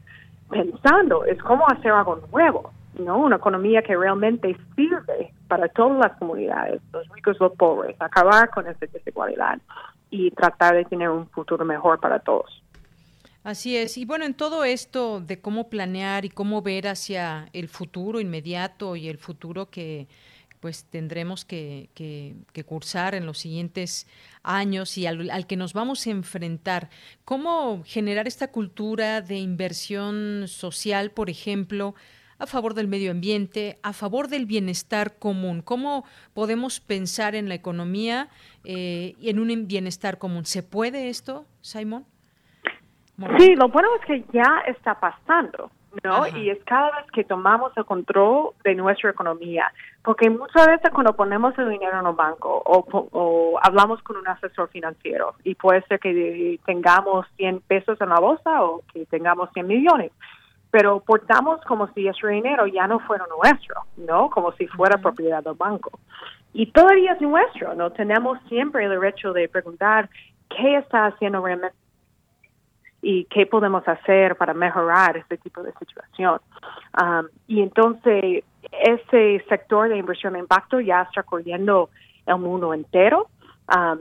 pensando es cómo hacer algo nuevo, ¿no? Una economía que realmente sirve para todas las comunidades, los ricos, los pobres, acabar con esa desigualdad y tratar de tener un futuro mejor para todos. Así es. Y bueno, en todo esto de cómo planear y cómo ver hacia el futuro inmediato y el futuro que, pues tendremos que, cursar en los siguientes años y al, que nos vamos a enfrentar. ¿Cómo generar esta cultura de inversión social, por ejemplo, a favor del medio ambiente, a favor del bienestar común? ¿Cómo podemos pensar en la economía eh, y en un bienestar común? ¿Se puede esto, Simón? Sí, lo bueno es que ya está pasando. ¿No? Y es cada vez que tomamos el control de nuestra economía, porque muchas veces cuando ponemos el dinero en un banco o, o hablamos con un asesor financiero y puede ser que tengamos 100 pesos en la bolsa o que tengamos 100 millones, pero portamos como si ese dinero ya no fuera nuestro, ¿no? Como si fuera propiedad del banco. Y todavía es nuestro, ¿no? Tenemos siempre el derecho de preguntar qué está haciendo realmente y qué podemos hacer para mejorar este tipo de situación. Um, y entonces, ese sector de inversión de impacto ya está corriendo el mundo entero. Um,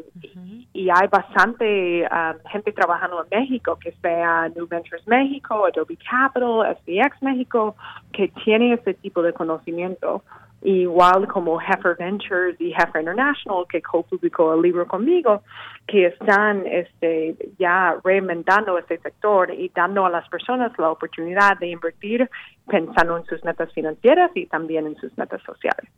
y hay bastante um, gente trabajando en México, que sea New Ventures México, Adobe Capital, SBX México, que tiene ese tipo de conocimiento igual como Heifer Ventures y Heifer International, que co-publicó el libro conmigo, que están este, ya reinventando este sector y dando a las personas la oportunidad de invertir pensando en sus metas financieras y también en sus metas sociales.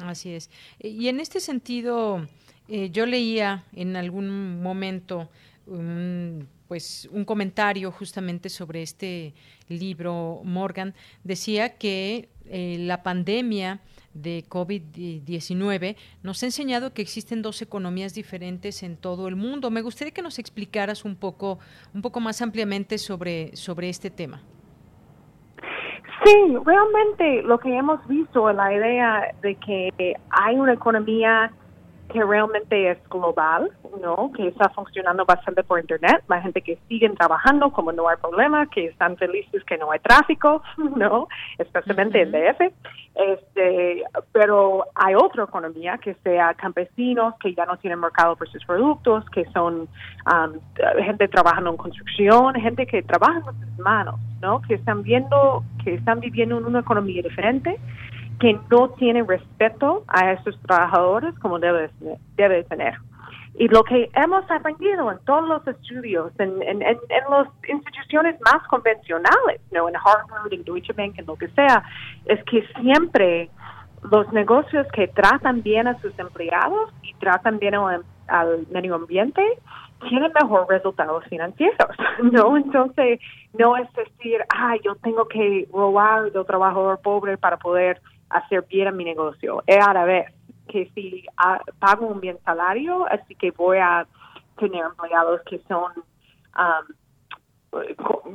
Así es. Y en este sentido, eh, yo leía en algún momento un, pues un comentario justamente sobre este libro Morgan decía que eh, la pandemia de COVID-19 nos ha enseñado que existen dos economías diferentes en todo el mundo. Me gustaría que nos explicaras un poco, un poco más ampliamente sobre, sobre este tema. Sí, realmente lo que hemos visto es la idea de que hay una economía que realmente es global, ¿no? Que está funcionando bastante por internet, la gente que siguen trabajando como no hay problema, que están felices que no hay tráfico, (laughs) ¿no? Especialmente en DF. Este, pero hay otra economía que sea campesinos que ya no tienen mercado por sus productos, que son um, gente trabajando en construcción, gente que trabaja con sus manos, ¿no? Que están viendo, que están viviendo en una economía diferente que no tiene respeto a esos trabajadores como debe, tener. Y lo que hemos aprendido en todos los estudios, en, en, en, las instituciones más convencionales, ¿no? en Harvard, en Deutsche Bank, en lo que sea, es que siempre los negocios que tratan bien a sus empleados y tratan bien al, al medio ambiente tienen mejor resultados financieros, (laughs) ¿no? Entonces, no es decir, ah, yo tengo que robar del trabajador pobre para poder hacer bien a mi negocio. Es a la vez que si ah, pago un bien salario, así que voy a tener empleados que son um,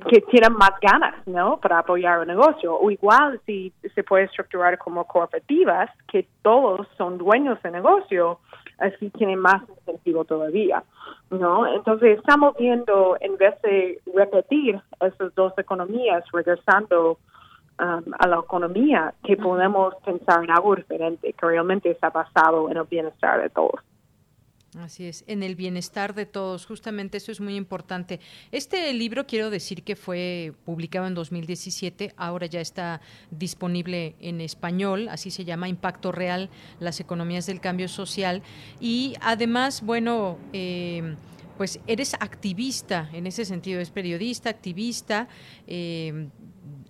que tienen más ganas, ¿no? Para apoyar el negocio. O igual si se puede estructurar como cooperativas, que todos son dueños de negocio, así tienen más incentivo todavía, ¿no? Entonces estamos viendo, en vez de repetir esas dos economías, regresando Um, a la economía que podemos pensar en algo diferente, que realmente está basado en el bienestar de todos. Así es, en el bienestar de todos, justamente eso es muy importante. Este libro quiero decir que fue publicado en 2017, ahora ya está disponible en español, así se llama Impacto Real, las economías del cambio social. Y además, bueno, eh, pues eres activista, en ese sentido, es periodista, activista. Eh,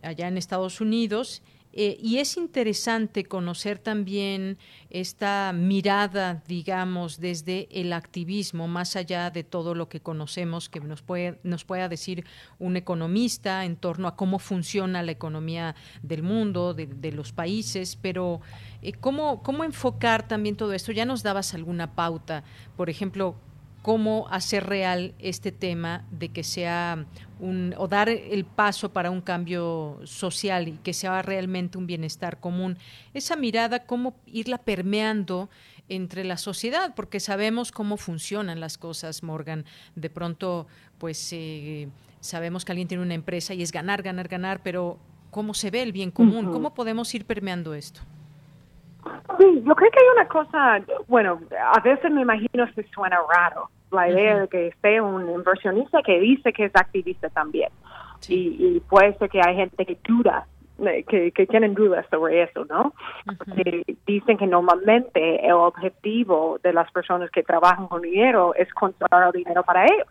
allá en Estados Unidos. Eh, y es interesante conocer también esta mirada, digamos, desde el activismo, más allá de todo lo que conocemos, que nos, puede, nos pueda decir un economista en torno a cómo funciona la economía del mundo, de, los países, pero eh, ¿cómo, ¿cómo enfocar también todo esto? Ya nos dabas alguna pauta, por ejemplo, cómo hacer real este tema de que sea un, o dar el paso para un cambio social y que sea realmente un bienestar común. Esa mirada, cómo irla permeando entre la sociedad, porque sabemos cómo funcionan las cosas, Morgan. De pronto, pues eh, sabemos que alguien tiene una empresa y es ganar, ganar, ganar, pero ¿cómo se ve el bien común? ¿Cómo podemos ir permeando esto? Sí, yo creo que hay una cosa, bueno, a veces me imagino que suena raro la idea de que esté un inversionista que dice que es activista también. Y, puede ser que hay gente que duda, que, que tienen dudas sobre eso, ¿no? dicen que normalmente el objetivo de las personas que trabajan con dinero es controlar el dinero para ellos.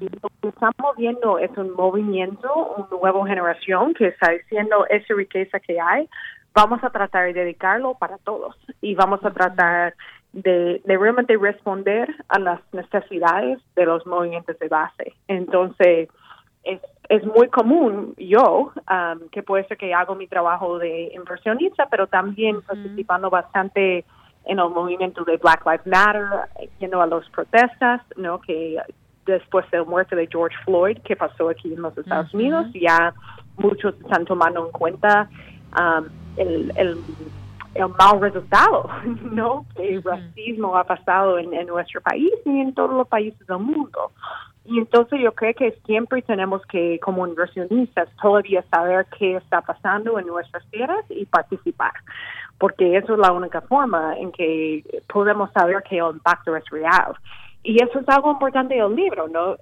Y lo que estamos viendo es un movimiento, una nueva generación que está diciendo esa riqueza que hay, vamos a tratar de dedicarlo para todos y vamos a tratar de, realmente responder a las necesidades de los movimientos de base. Entonces, es es muy común yo, um, que puede ser que hago mi trabajo de inversionista, pero también participando bastante en el movimiento de Black Lives Matter, yendo a las protestas, ¿no? Que después de la muerte de George Floyd, que pasó aquí en los Estados Unidos, ya muchos están tomando en cuenta um, el, el, mal resultado, (laughs) ¿no? Que el racismo ha pasado en, en nuestro país y en todos los países del mundo. Y entonces yo creo que siempre tenemos que, como inversionistas, todavía saber qué está pasando en nuestras tierras y participar, porque eso es la única forma en que podemos saber que el impacto es real. Y eso es algo importante del libro, ¿no?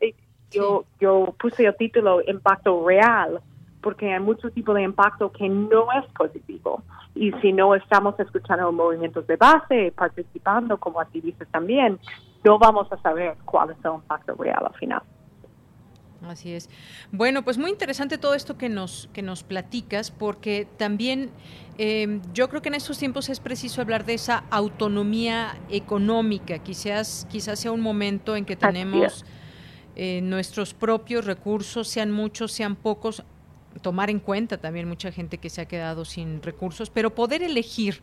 Yo, yo puse el título Impacto Real, porque hay muchos tipos de impacto que no es positivo. Y si no estamos escuchando movimientos de base, participando como activistas también, no vamos a saber cuál es el impacto real al final. Así es. Bueno, pues muy interesante todo esto que nos, que nos platicas, porque también eh, yo creo que en estos tiempos es preciso hablar de esa autonomía económica. Quizás, quizás sea un momento en que tenemos eh, nuestros propios recursos, sean muchos, sean pocos, tomar en cuenta también mucha gente que se ha quedado sin recursos, pero poder elegir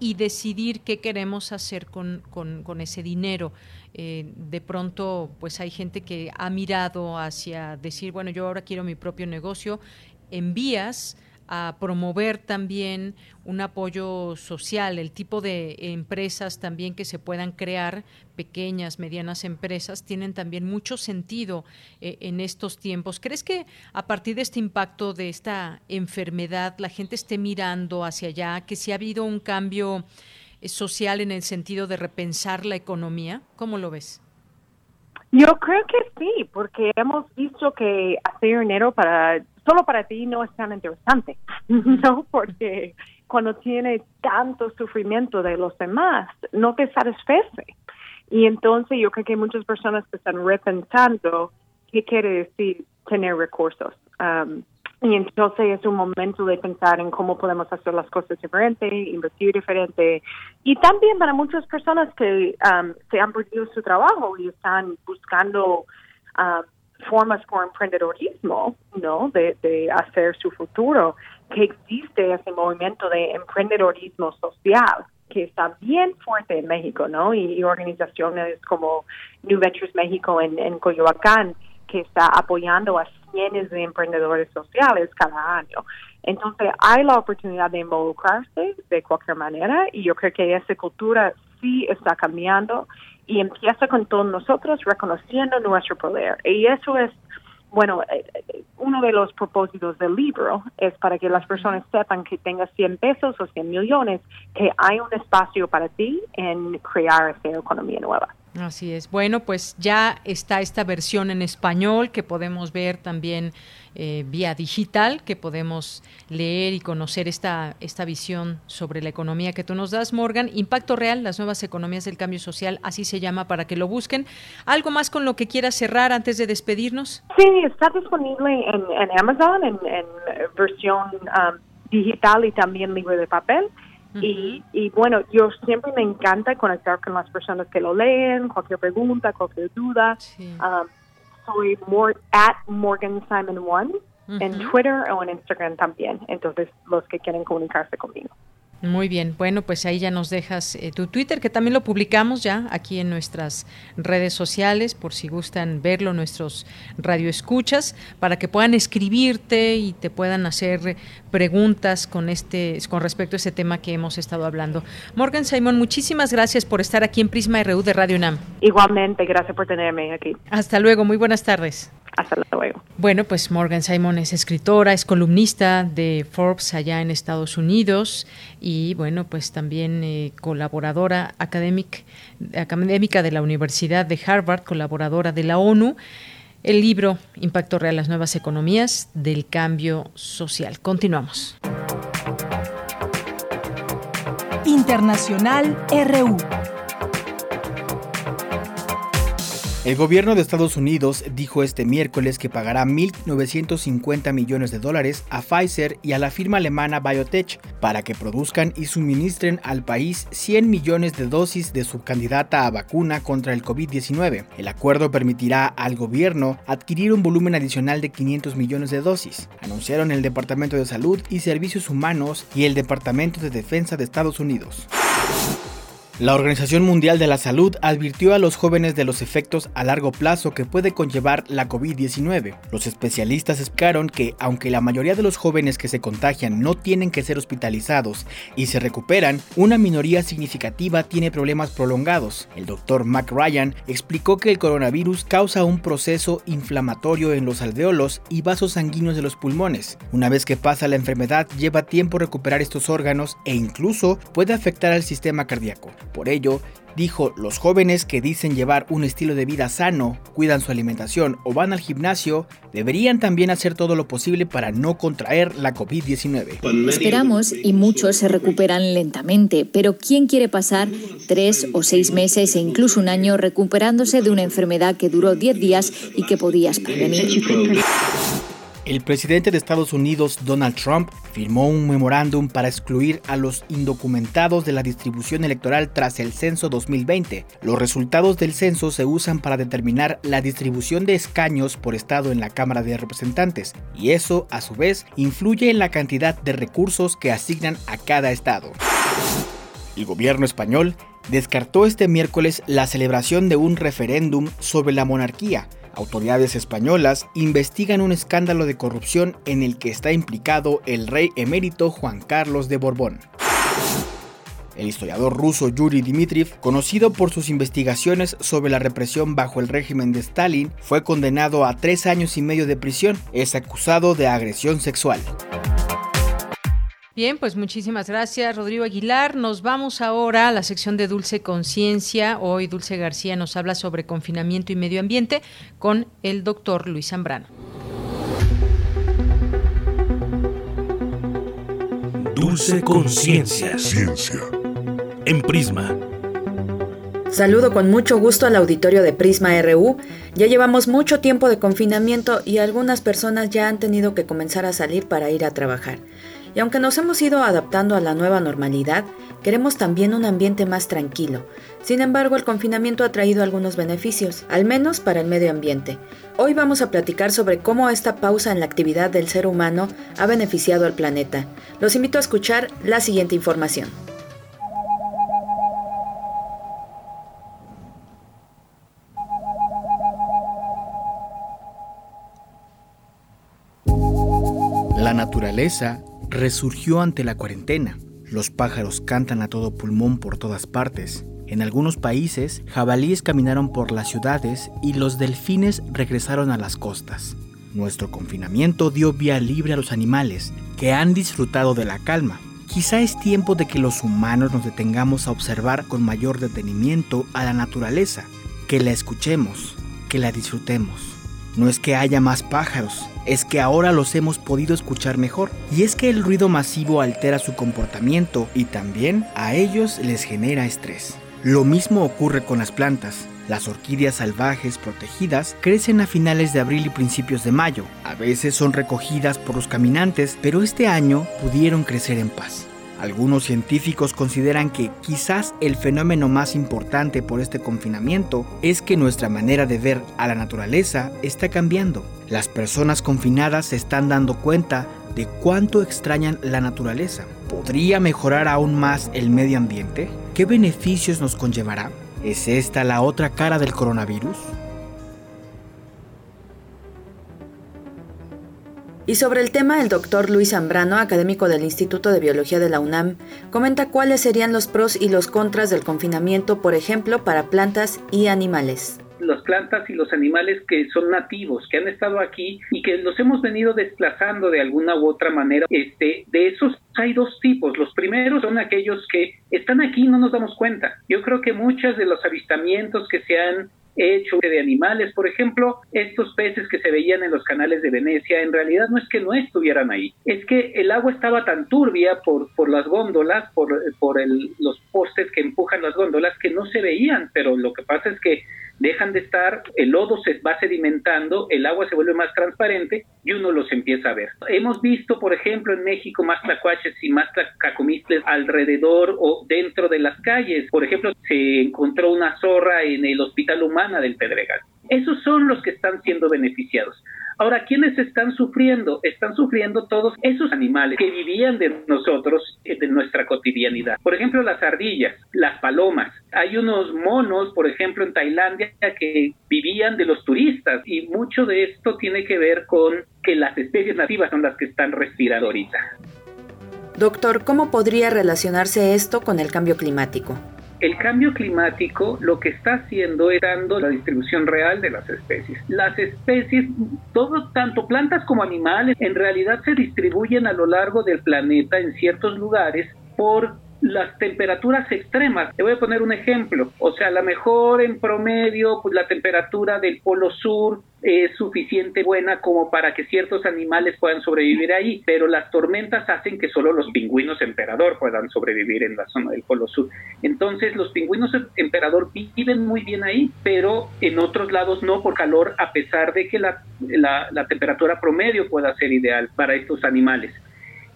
y decidir qué queremos hacer con, con ese dinero. Eh, de pronto pues hay gente que ha mirado hacia decir, bueno, yo ahora quiero mi propio negocio, envías a promover también un apoyo social, el tipo de empresas también que se puedan crear, pequeñas, medianas empresas, tienen también mucho sentido eh, en estos tiempos. ¿Crees que a partir de este impacto de esta enfermedad la gente esté mirando hacia allá, que si ha habido un cambio social en el sentido de repensar la economía? ¿Cómo lo ves? Yo creo que sí, porque hemos visto que hacer dinero para solo para ti no es tan interesante, (laughs) ¿no? Porque cuando tienes tanto sufrimiento de los demás, no te satisface. Y entonces yo creo que muchas personas que están repensando qué quiere decir tener recursos. Um, y entonces es un momento de pensar en cómo podemos hacer las cosas diferente, invertir diferente. Y también para muchas personas que um, se han perdido su trabajo y están buscando um, formas por emprendedorismo, ¿no? De, hacer su futuro, que existe ese movimiento de emprendedorismo social que está bien fuerte en México, ¿no? Y, y organizaciones como New Ventures México en, en Coyoacán, que está apoyando a cientos de emprendedores sociales cada año. Entonces, hay la oportunidad de involucrarse de cualquier manera y yo creo que esa cultura sí está cambiando y empieza con todos nosotros reconociendo nuestro poder. Y eso es, bueno, eh, eh, uno de los propósitos del libro es para que las personas sepan que tengas 100 pesos o 100 millones, que hay un espacio para ti en crear esa economía nueva. Así es. Bueno, pues ya está esta versión en español que podemos ver también eh, vía digital, que podemos leer y conocer esta, esta visión sobre la economía que tú nos das, Morgan. Impacto Real, las nuevas economías del cambio social, así se llama para que lo busquen. ¿Algo más con lo que quieras cerrar antes de despedirnos? Sí, está disponible en, Amazon en, versión um, digital y también libro de papel y, y bueno, yo siempre me encanta conectar con las personas que lo leen, cualquier pregunta, cualquier duda. Um, soy more, at Morgan Simon One en Twitter o en Instagram también. Entonces, los que quieren comunicarse conmigo. Muy bien, bueno, pues ahí ya nos dejas eh, tu Twitter, que también lo publicamos ya aquí en nuestras redes sociales, por si gustan verlo, nuestros radioescuchas, para que puedan escribirte y te puedan hacer preguntas con este, con respecto a ese tema que hemos estado hablando. Morgan Simon, muchísimas gracias por estar aquí en Prisma RU de Radio UNAM. Igualmente, gracias por tenerme aquí. Hasta luego, muy buenas tardes. Hasta luego. Bueno, pues Morgan Simon es escritora, es columnista de Forbes allá en Estados Unidos y bueno, pues también eh, colaboradora académica de la Universidad de Harvard, colaboradora de la ONU. El libro Impacto Real, las nuevas economías del cambio social. Continuamos. Internacional RU. El gobierno de Estados Unidos dijo este miércoles que pagará 1.950 millones de dólares a Pfizer y a la firma alemana Biotech para que produzcan y suministren al país 100 millones de dosis de su candidata a vacuna contra el COVID-19. El acuerdo permitirá al gobierno adquirir un volumen adicional de 500 millones de dosis, anunciaron el Departamento de Salud y Servicios Humanos y el Departamento de Defensa de Estados Unidos. La Organización Mundial de la Salud advirtió a los jóvenes de los efectos a largo plazo que puede conllevar la COVID-19. Los especialistas explicaron que, aunque la mayoría de los jóvenes que se contagian no tienen que ser hospitalizados y se recuperan, una minoría significativa tiene problemas prolongados. El doctor Mac Ryan explicó que el coronavirus causa un proceso inflamatorio en los alveolos y vasos sanguíneos de los pulmones. Una vez que pasa la enfermedad, lleva tiempo recuperar estos órganos e incluso puede afectar al sistema cardíaco. Por ello, dijo, los jóvenes que dicen llevar un estilo de vida sano, cuidan su alimentación o van al gimnasio, deberían también hacer todo lo posible para no contraer la COVID-19. Esperamos y muchos se recuperan lentamente, pero ¿quién quiere pasar tres o seis meses e incluso un año recuperándose de una enfermedad que duró 10 días y que podías prevenir? El presidente de Estados Unidos, Donald Trump, firmó un memorándum para excluir a los indocumentados de la distribución electoral tras el censo 2020. Los resultados del censo se usan para determinar la distribución de escaños por estado en la Cámara de Representantes, y eso, a su vez, influye en la cantidad de recursos que asignan a cada estado. El gobierno español descartó este miércoles la celebración de un referéndum sobre la monarquía, Autoridades españolas investigan un escándalo de corrupción en el que está implicado el rey emérito Juan Carlos de Borbón. El historiador ruso Yuri Dmitriev, conocido por sus investigaciones sobre la represión bajo el régimen de Stalin, fue condenado a tres años y medio de prisión. Es acusado de agresión sexual. Bien, pues muchísimas gracias, Rodrigo Aguilar. Nos vamos ahora a la sección de Dulce Conciencia. Hoy Dulce García nos habla sobre confinamiento y medio ambiente con el doctor Luis Zambrano. Dulce Conciencia. Ciencia. En Prisma. Saludo con mucho gusto al auditorio de Prisma RU. Ya llevamos mucho tiempo de confinamiento y algunas personas ya han tenido que comenzar a salir para ir a trabajar. Y aunque nos hemos ido adaptando a la nueva normalidad, queremos también un ambiente más tranquilo. Sin embargo, el confinamiento ha traído algunos beneficios, al menos para el medio ambiente. Hoy vamos a platicar sobre cómo esta pausa en la actividad del ser humano ha beneficiado al planeta. Los invito a escuchar la siguiente información. La naturaleza resurgió ante la cuarentena. Los pájaros cantan a todo pulmón por todas partes. En algunos países, jabalíes caminaron por las ciudades y los delfines regresaron a las costas. Nuestro confinamiento dio vía libre a los animales, que han disfrutado de la calma. Quizá es tiempo de que los humanos nos detengamos a observar con mayor detenimiento a la naturaleza, que la escuchemos, que la disfrutemos. No es que haya más pájaros, es que ahora los hemos podido escuchar mejor. Y es que el ruido masivo altera su comportamiento y también a ellos les genera estrés. Lo mismo ocurre con las plantas. Las orquídeas salvajes protegidas crecen a finales de abril y principios de mayo. A veces son recogidas por los caminantes, pero este año pudieron crecer en paz. Algunos científicos consideran que quizás el fenómeno más importante por este confinamiento es que nuestra manera de ver a la naturaleza está cambiando. Las personas confinadas se están dando cuenta de cuánto extrañan la naturaleza. ¿Podría mejorar aún más el medio ambiente? ¿Qué beneficios nos conllevará? ¿Es esta la otra cara del coronavirus? Y sobre el tema, el doctor Luis Zambrano, académico del Instituto de Biología de la UNAM, comenta cuáles serían los pros y los contras del confinamiento, por ejemplo, para plantas y animales las plantas y los animales que son nativos, que han estado aquí y que los hemos venido desplazando de alguna u otra manera. Este, de esos hay dos tipos. Los primeros son aquellos que están aquí y no nos damos cuenta. Yo creo que muchos de los avistamientos que se han hecho de animales. Por ejemplo, estos peces que se veían en los canales de Venecia, en realidad no es que no estuvieran ahí, es que el agua estaba tan turbia por, por las góndolas, por, por los postes que empujan las góndolas, que no se veían, pero lo que pasa es que dejan de estar, el lodo se va sedimentando, el agua se vuelve más transparente y uno los empieza a ver. Hemos visto, por ejemplo, en México más tlacuaches y más tlacacomistles alrededor o dentro de las calles. Por ejemplo, se encontró una zorra en el Hospital Humana del Pedregal. Esos son los que están siendo beneficiados. Ahora, ¿quiénes están sufriendo? Están sufriendo todos esos animales que vivían de nosotros, de nuestra cotidianidad. Por ejemplo, las ardillas, las palomas. Hay unos monos, por ejemplo, en Tailandia que vivían de los turistas y mucho de esto tiene que ver con que las especies nativas son las que están respirando ahorita. Doctor, ¿cómo podría relacionarse esto con el cambio climático? El cambio climático lo que está haciendo es dando la distribución real de las especies. Las especies, todo, tanto plantas como animales, en realidad se distribuyen a lo largo del planeta en ciertos lugares por las temperaturas extremas. Te voy a poner un ejemplo. O sea, a lo mejor en promedio, pues la temperatura del polo sur es suficiente buena como para que ciertos animales puedan sobrevivir ahí, pero las tormentas hacen que solo los pingüinos emperador puedan sobrevivir en la zona del polo sur. Entonces, los pingüinos emperador viven muy bien ahí, pero en otros lados no por calor, a pesar de que la, la, la temperatura promedio pueda ser ideal para estos animales.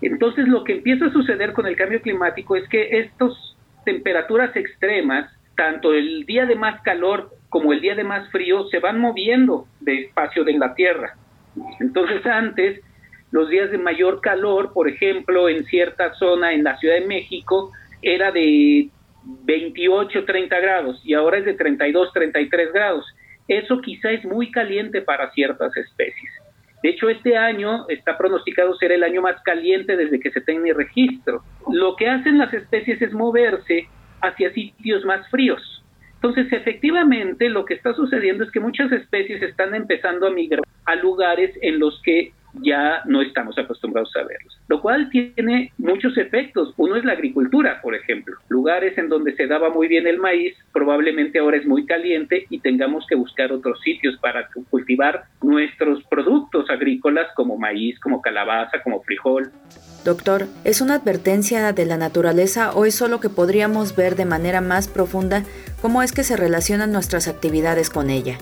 Entonces lo que empieza a suceder con el cambio climático es que estas temperaturas extremas, tanto el día de más calor como el día de más frío, se van moviendo de espacio de la Tierra. Entonces antes, los días de mayor calor, por ejemplo, en cierta zona en la Ciudad de México, era de 28, 30 grados y ahora es de 32, 33 grados. Eso quizá es muy caliente para ciertas especies. De hecho, este año está pronosticado ser el año más caliente desde que se tenga registro. Lo que hacen las especies es moverse hacia sitios más fríos. Entonces, efectivamente, lo que está sucediendo es que muchas especies están empezando a migrar a lugares en los que ya no estamos acostumbrados a verlos, lo cual tiene muchos efectos. Uno es la agricultura, por ejemplo. Lugares en donde se daba muy bien el maíz, probablemente ahora es muy caliente y tengamos que buscar otros sitios para cultivar nuestros productos agrícolas como maíz, como calabaza, como frijol. Doctor, ¿es una advertencia de la naturaleza o es solo que podríamos ver de manera más profunda cómo es que se relacionan nuestras actividades con ella?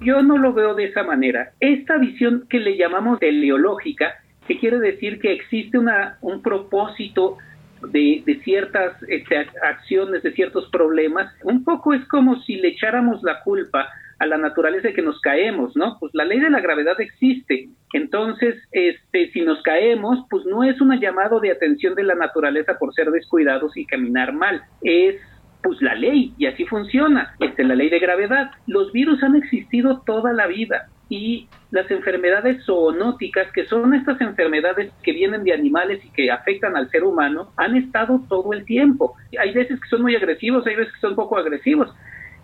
Yo no lo veo de esa manera. Esta visión que le llamamos teleológica, que quiere decir que existe una, un propósito de, de ciertas este, acciones, de ciertos problemas, un poco es como si le echáramos la culpa a la naturaleza de que nos caemos, ¿no? Pues la ley de la gravedad existe. Entonces, este, si nos caemos, pues no es un llamado de atención de la naturaleza por ser descuidados y caminar mal. Es pues la ley y así funciona, este, la ley de gravedad. Los virus han existido toda la vida y las enfermedades zoonóticas, que son estas enfermedades que vienen de animales y que afectan al ser humano, han estado todo el tiempo. Hay veces que son muy agresivos, hay veces que son poco agresivos.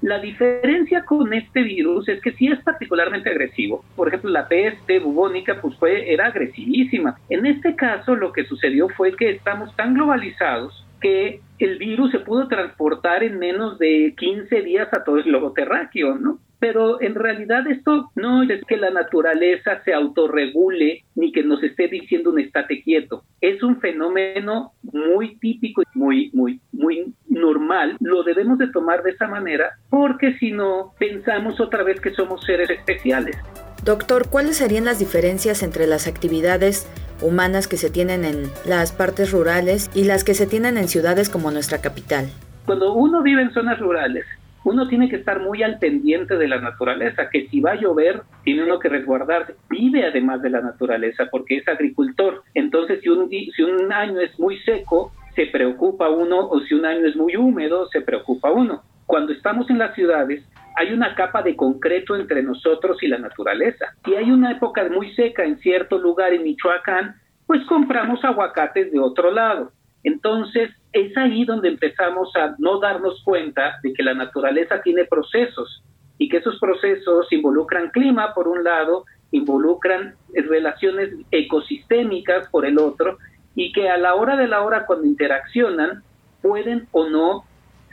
La diferencia con este virus es que sí es particularmente agresivo. Por ejemplo, la peste bubónica pues fue era agresivísima. En este caso lo que sucedió fue que estamos tan globalizados que el virus se pudo transportar en menos de 15 días a todo el globo terráqueo, ¿no? Pero en realidad esto no es que la naturaleza se autorregule ni que nos esté diciendo un estate quieto. Es un fenómeno muy típico y muy, muy, muy normal. Lo debemos de tomar de esa manera porque si no pensamos otra vez que somos seres especiales. Doctor, ¿cuáles serían las diferencias entre las actividades humanas que se tienen en las partes rurales y las que se tienen en ciudades como nuestra capital. Cuando uno vive en zonas rurales, uno tiene que estar muy al pendiente de la naturaleza, que si va a llover, tiene uno que resguardarse. Vive además de la naturaleza porque es agricultor. Entonces, si un, si un año es muy seco, se preocupa uno, o si un año es muy húmedo, se preocupa uno. Cuando estamos en las ciudades, hay una capa de concreto entre nosotros y la naturaleza. Si hay una época muy seca en cierto lugar en Michoacán, pues compramos aguacates de otro lado. Entonces, es ahí donde empezamos a no darnos cuenta de que la naturaleza tiene procesos y que esos procesos involucran clima por un lado, involucran relaciones ecosistémicas por el otro y que a la hora de la hora cuando interaccionan pueden o no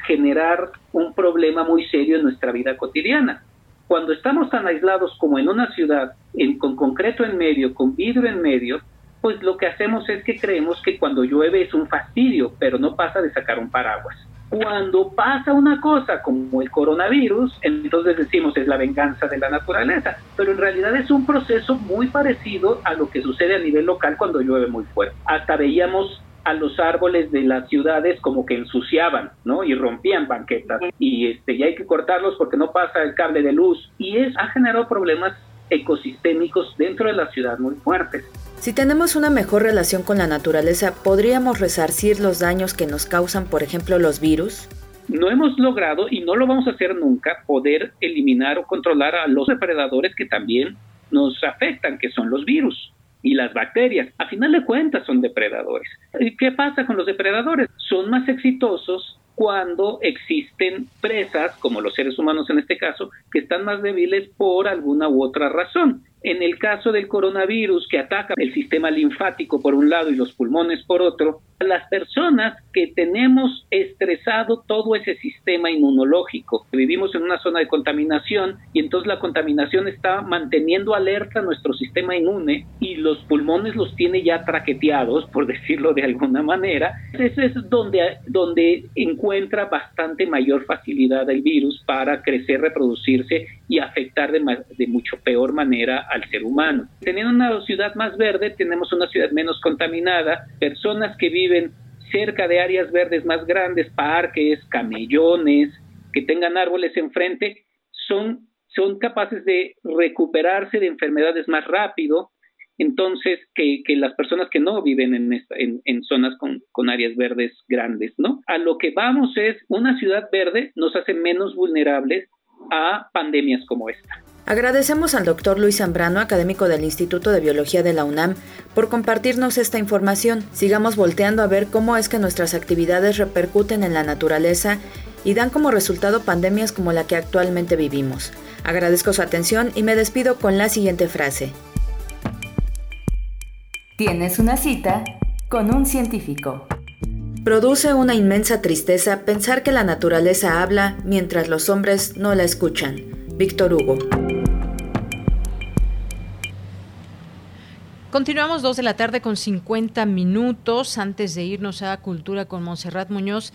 generar un problema muy serio en nuestra vida cotidiana. Cuando estamos tan aislados como en una ciudad, con concreto en medio, con vidrio en medio, pues lo que hacemos es que creemos que cuando llueve es un fastidio, pero no pasa de sacar un paraguas. Cuando pasa una cosa como el coronavirus, entonces decimos es la venganza de la naturaleza, pero en realidad es un proceso muy parecido a lo que sucede a nivel local cuando llueve muy fuerte. Hasta veíamos a los árboles de las ciudades como que ensuciaban, ¿no? Y rompían banquetas y este y hay que cortarlos porque no pasa el cable de luz y es ha generado problemas ecosistémicos dentro de la ciudad muy fuertes. Si tenemos una mejor relación con la naturaleza, ¿podríamos resarcir los daños que nos causan, por ejemplo, los virus? No hemos logrado, y no lo vamos a hacer nunca, poder eliminar o controlar a los depredadores que también nos afectan, que son los virus y las bacterias. A final de cuentas son depredadores. ¿Y qué pasa con los depredadores? Son más exitosos cuando existen presas, como los seres humanos en este caso, que están más débiles por alguna u otra razón. En el caso del coronavirus que ataca el sistema linfático por un lado y los pulmones por otro, las personas que tenemos estresado todo ese sistema inmunológico, vivimos en una zona de contaminación y entonces la contaminación está manteniendo alerta nuestro sistema inmune y los pulmones los tiene ya traqueteados, por (laughs) decirlo de alguna manera, eso es donde, donde encuentra bastante mayor facilidad el virus para crecer, reproducirse y afectar de, de mucho peor manera al ser humano. Teniendo una ciudad más verde, tenemos una ciudad menos contaminada, personas que viven cerca de áreas verdes más grandes, parques, camellones, que tengan árboles enfrente, son, son capaces de recuperarse de enfermedades más rápido, entonces que, que las personas que no viven en, en, en zonas con, con, áreas verdes grandes, ¿no? A lo que vamos es, una ciudad verde nos hace menos vulnerables a pandemias como esta. Agradecemos al doctor Luis Zambrano, académico del Instituto de Biología de la UNAM, por compartirnos esta información. Sigamos volteando a ver cómo es que nuestras actividades repercuten en la naturaleza y dan como resultado pandemias como la que actualmente vivimos. Agradezco su atención y me despido con la siguiente frase. Tienes una cita con un científico. Produce una inmensa tristeza pensar que la naturaleza habla mientras los hombres no la escuchan. Víctor Hugo. Continuamos dos de la tarde con 50 minutos antes de irnos a Cultura con Monserrat Muñoz.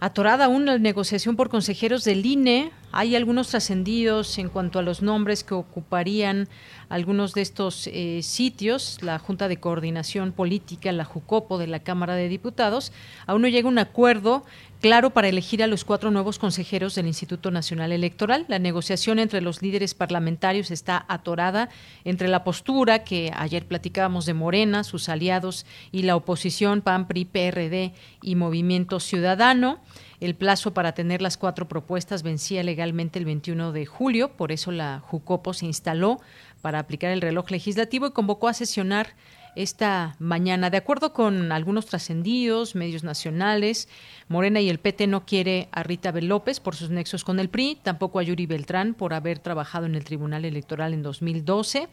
Atorada aún la negociación por consejeros del INE, hay algunos trascendidos en cuanto a los nombres que ocuparían algunos de estos eh, sitios. La Junta de Coordinación Política, la JUCOPO de la Cámara de Diputados, aún no llega un acuerdo claro para elegir a los cuatro nuevos consejeros del Instituto Nacional Electoral. La negociación entre los líderes parlamentarios está atorada entre la postura que ayer platicábamos de Morena, sus aliados y la oposición PAN, PRI, PRD y Movimiento Ciudadano. El plazo para tener las cuatro propuestas vencía legalmente el 21 de julio, por eso la JUCOPO se instaló para aplicar el reloj legislativo y convocó a sesionar esta mañana. De acuerdo con algunos trascendidos, medios nacionales, Morena y el PT no quiere a Rita Bel López por sus nexos con el PRI, tampoco a Yuri Beltrán por haber trabajado en el Tribunal Electoral en 2012,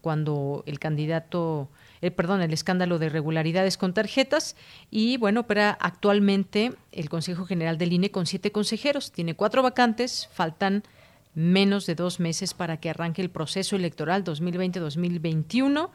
cuando el candidato eh, perdón, el escándalo de irregularidades con tarjetas y bueno, opera actualmente el Consejo General del INE con siete consejeros, tiene cuatro vacantes, faltan menos de dos meses para que arranque el proceso electoral 2020-2021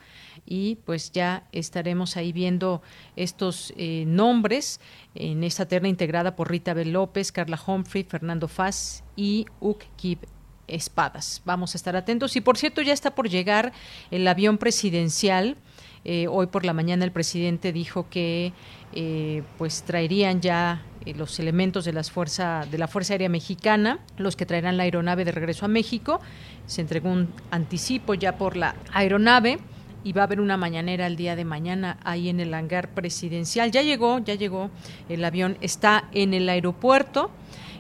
y pues ya estaremos ahí viendo estos eh, nombres en esta terna integrada por Rita Bel López, Carla Humphrey, Fernando Faz y Uk Kib Espadas. Vamos a estar atentos y por cierto ya está por llegar el avión presidencial. Eh, hoy por la mañana el presidente dijo que eh, pues traerían ya los elementos de, las fuerza, de la Fuerza Aérea Mexicana, los que traerán la aeronave de regreso a México. Se entregó un anticipo ya por la aeronave y va a haber una mañanera el día de mañana ahí en el hangar presidencial. Ya llegó, ya llegó, el avión está en el aeropuerto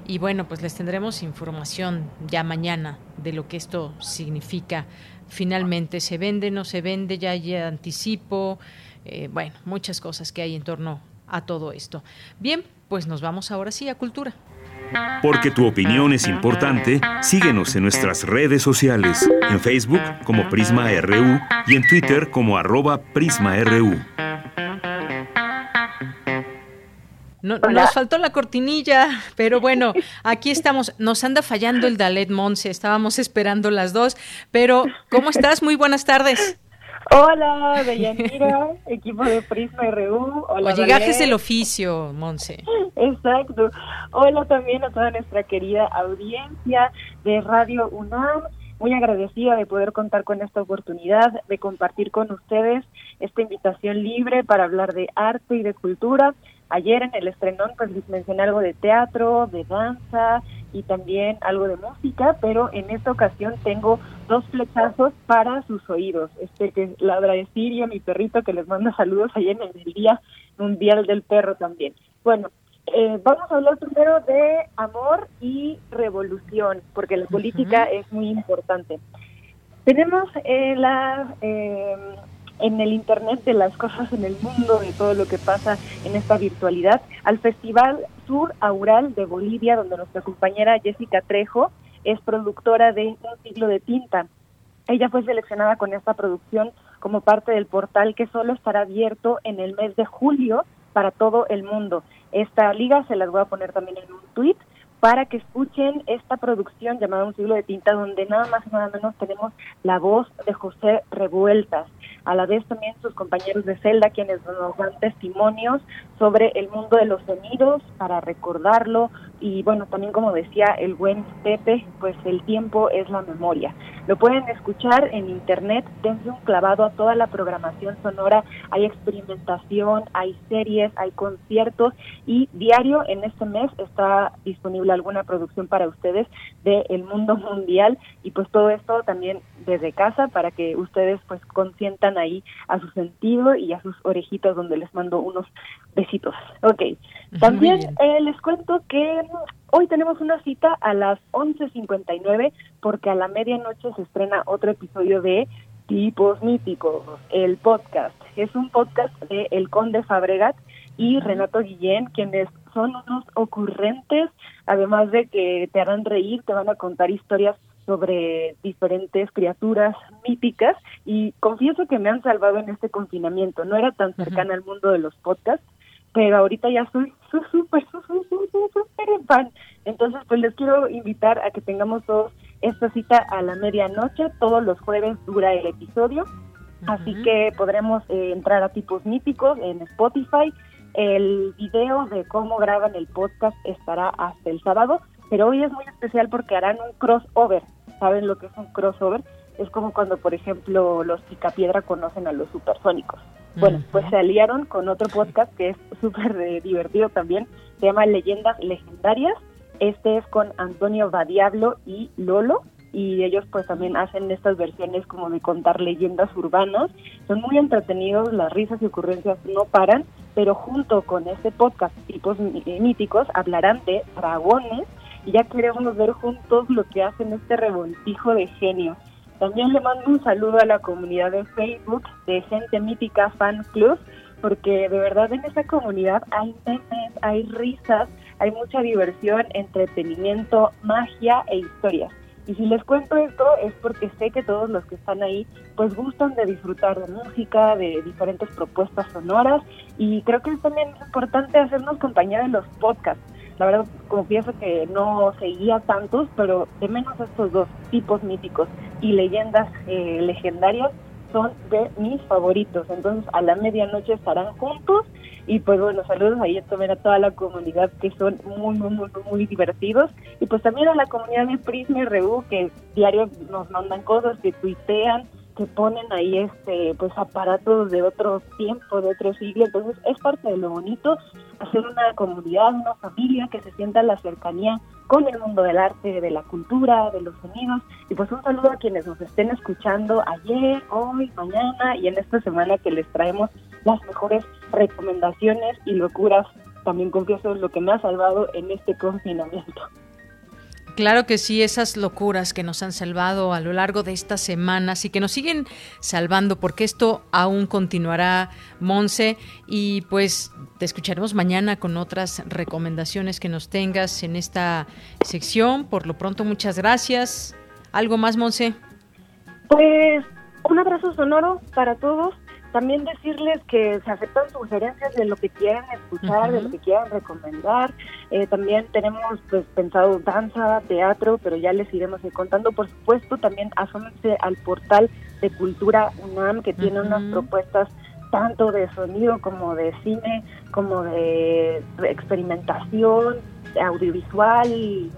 y bueno, pues les tendremos información ya mañana de lo que esto significa. Finalmente, ¿se vende, no se vende? Ya hay anticipo, eh, bueno, muchas cosas que hay en torno a todo esto. Bien, pues nos vamos ahora sí a Cultura. Porque tu opinión es importante, síguenos en nuestras redes sociales, en Facebook como Prisma RU y en Twitter como arroba PrismaRU. No, nos faltó la cortinilla, pero bueno, aquí estamos. Nos anda fallando el Dalet Monse, estábamos esperando las dos, pero ¿cómo estás? Muy buenas tardes. Hola, Deyanira, (laughs) equipo de Prisma RU. Hola, Oye, gajes del oficio, Monse. Exacto. Hola también a toda nuestra querida audiencia de Radio UNAM. Muy agradecida de poder contar con esta oportunidad de compartir con ustedes esta invitación libre para hablar de arte y de cultura. Ayer en el estrenón pues les mencioné algo de teatro, de danza, y también algo de música, pero en esta ocasión tengo dos flechazos para sus oídos. Este que es Ladra de Siria, mi perrito, que les manda saludos ayer en el Día Mundial del Perro también. Bueno, eh, vamos a hablar primero de amor y revolución, porque la política es muy importante. Tenemos eh, la eh, en el Internet de las cosas en el mundo, de todo lo que pasa en esta virtualidad, al Festival Sur Aural de Bolivia, donde nuestra compañera Jessica Trejo es productora de Un siglo de tinta. Ella fue seleccionada con esta producción como parte del portal que solo estará abierto en el mes de julio para todo el mundo. Esta liga se las voy a poner también en un tweet para que escuchen esta producción llamada Un siglo de tinta, donde nada más y nada menos tenemos la voz de José Revueltas a la vez también sus compañeros de celda quienes nos dan testimonios sobre el mundo de los sonidos para recordarlo y bueno, también como decía el buen Pepe, pues el tiempo es la memoria. Lo pueden escuchar en internet, dense un clavado a toda la programación sonora, hay experimentación, hay series, hay conciertos y diario en este mes está disponible alguna producción para ustedes del el mundo mundial y pues todo esto también desde casa para que ustedes pues consientan ahí a su sentido y a sus orejitas donde les mando unos besitos. Ok, también eh, les cuento que hoy tenemos una cita a las 11.59 porque a la medianoche se estrena otro episodio de Tipos Míticos, el podcast. Es un podcast de El Conde Fabregat y Renato Guillén, quienes son unos ocurrentes, además de que te harán reír, te van a contar historias sobre diferentes criaturas míticas y confieso que me han salvado en este confinamiento. No era tan cercana al mundo de los podcasts, pero ahorita ya soy súper, súper, súper fan. Entonces, pues les quiero invitar a que tengamos todos esta cita a la medianoche. Todos los jueves dura el episodio. Así que podremos eh, entrar a tipos míticos en Spotify. El video de cómo graban el podcast estará hasta el sábado, pero hoy es muy especial porque harán un crossover. ¿Saben lo que es un crossover? Es como cuando, por ejemplo, los Picapiedra conocen a los supersónicos. Bueno, pues se aliaron con otro podcast que es súper eh, divertido también, se llama Leyendas Legendarias. Este es con Antonio Badiablo y Lolo, y ellos pues también hacen estas versiones como de contar leyendas urbanas. Son muy entretenidos, las risas y ocurrencias no paran, pero junto con este podcast tipos eh, míticos hablarán de dragones y ya queremos ver juntos lo que hacen este revoltijo de genios. También le mando un saludo a la comunidad de Facebook de Gente Mítica Fan Club, porque de verdad en esa comunidad hay memes, hay risas, hay mucha diversión, entretenimiento, magia e historias. Y si les cuento esto es porque sé que todos los que están ahí pues gustan de disfrutar de música, de diferentes propuestas sonoras y creo que es también importante hacernos compañía de los podcasts la verdad confieso que no seguía tantos, pero de menos estos dos tipos míticos y leyendas eh, legendarias son de mis favoritos. Entonces a la medianoche estarán juntos y pues bueno, saludos ahí también a toda la comunidad que son muy, muy, muy, muy divertidos y pues también a la comunidad de Prisma y Reú que diario nos mandan cosas, que tuitean, que ponen ahí este pues aparatos de otro tiempo, de otro siglo, entonces es parte de lo bonito hacer una comunidad, una familia que se sienta en la cercanía con el mundo del arte, de la cultura, de los sonidos. Y pues un saludo a quienes nos estén escuchando ayer, hoy, mañana y en esta semana que les traemos las mejores recomendaciones y locuras, también confieso lo que me ha salvado en este confinamiento. Claro que sí, esas locuras que nos han salvado a lo largo de estas semanas y que nos siguen salvando, porque esto aún continuará, Monse, y pues te escucharemos mañana con otras recomendaciones que nos tengas en esta sección. Por lo pronto, muchas gracias. ¿Algo más, Monse? Pues un abrazo sonoro para todos también decirles que se aceptan sugerencias de lo que quieran escuchar, de lo que quieran recomendar. Eh, también tenemos pues, pensado danza, teatro, pero ya les iremos contando. Por supuesto, también asómense al portal de Cultura UNAM, que tiene unas propuestas tanto de sonido como de cine, como de experimentación, audiovisual,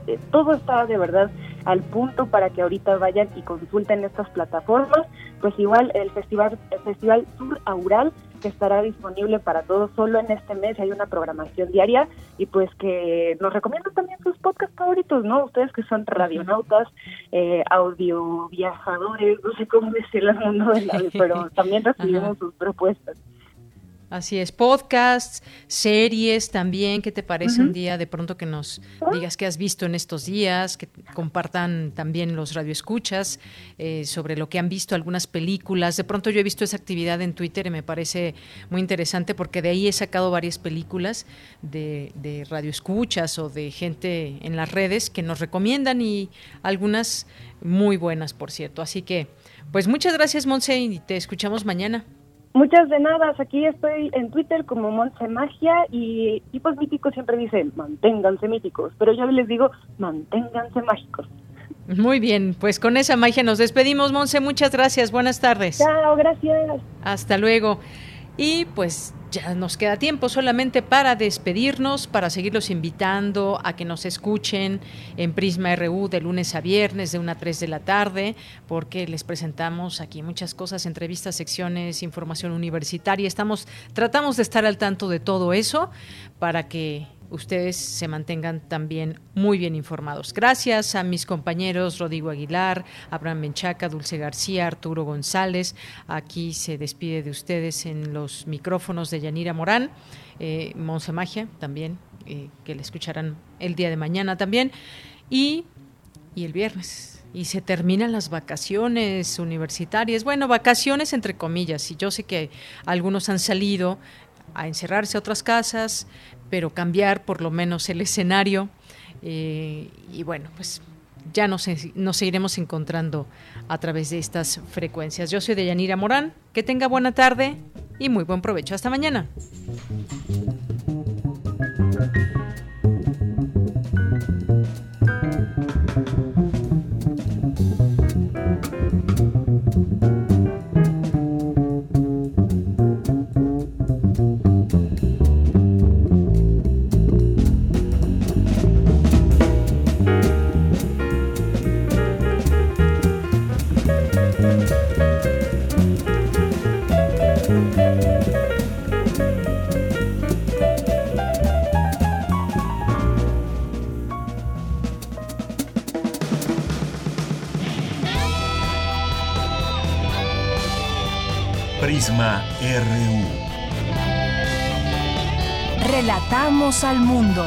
eh, todo está de verdad al punto para que ahorita vayan y consulten estas plataformas. Pues igual el festival, el festival Sur Aural que estará disponible para todos solo en este mes. Hay una programación diaria y pues que nos recomiendan también sus podcasts favoritos, ¿no? Ustedes que son radionautas, eh, audio viajadores, no sé cómo decirlo el mundo del (laughs) audio, pero también recibimos sus propuestas. Así es, podcasts, series también, ¿qué te parece un día de pronto que nos digas qué has visto en estos días, que compartan también los radioescuchas eh, sobre lo que han visto, algunas películas? De pronto yo he visto esa actividad en Twitter y me parece muy interesante porque de ahí he sacado varias películas de, de radioescuchas o de gente en las redes que nos recomiendan y algunas muy buenas, por cierto. Así que, pues muchas gracias, Monse, y te escuchamos mañana. Muchas de nada, aquí estoy en Twitter como Monse Magia y tipos míticos siempre dicen manténganse míticos, pero yo les digo manténganse mágicos. Muy bien, pues con esa magia nos despedimos, Monse, muchas gracias, buenas tardes. Chao, gracias. Hasta luego. Y pues ya nos queda tiempo solamente para despedirnos, para seguirlos invitando a que nos escuchen en Prisma RU de lunes a viernes de 1 a 3 de la tarde, porque les presentamos aquí muchas cosas, entrevistas, secciones, información universitaria. Estamos tratamos de estar al tanto de todo eso para que ustedes se mantengan también muy bien informados. Gracias a mis compañeros Rodrigo Aguilar, Abraham Menchaca, Dulce García, Arturo González. Aquí se despide de ustedes en los micrófonos de Yanira Morán, eh, Monse Magia también, eh, que le escucharán el día de mañana también, y, y el viernes y se terminan las vacaciones universitarias. Bueno, vacaciones entre comillas, y yo sé que algunos han salido a encerrarse a otras casas, pero cambiar por lo menos el escenario. Eh, y bueno, pues ya nos, nos seguiremos encontrando a través de estas frecuencias. Yo soy Deyanira Morán, que tenga buena tarde y muy buen provecho. Hasta mañana. Relatamos al mundo.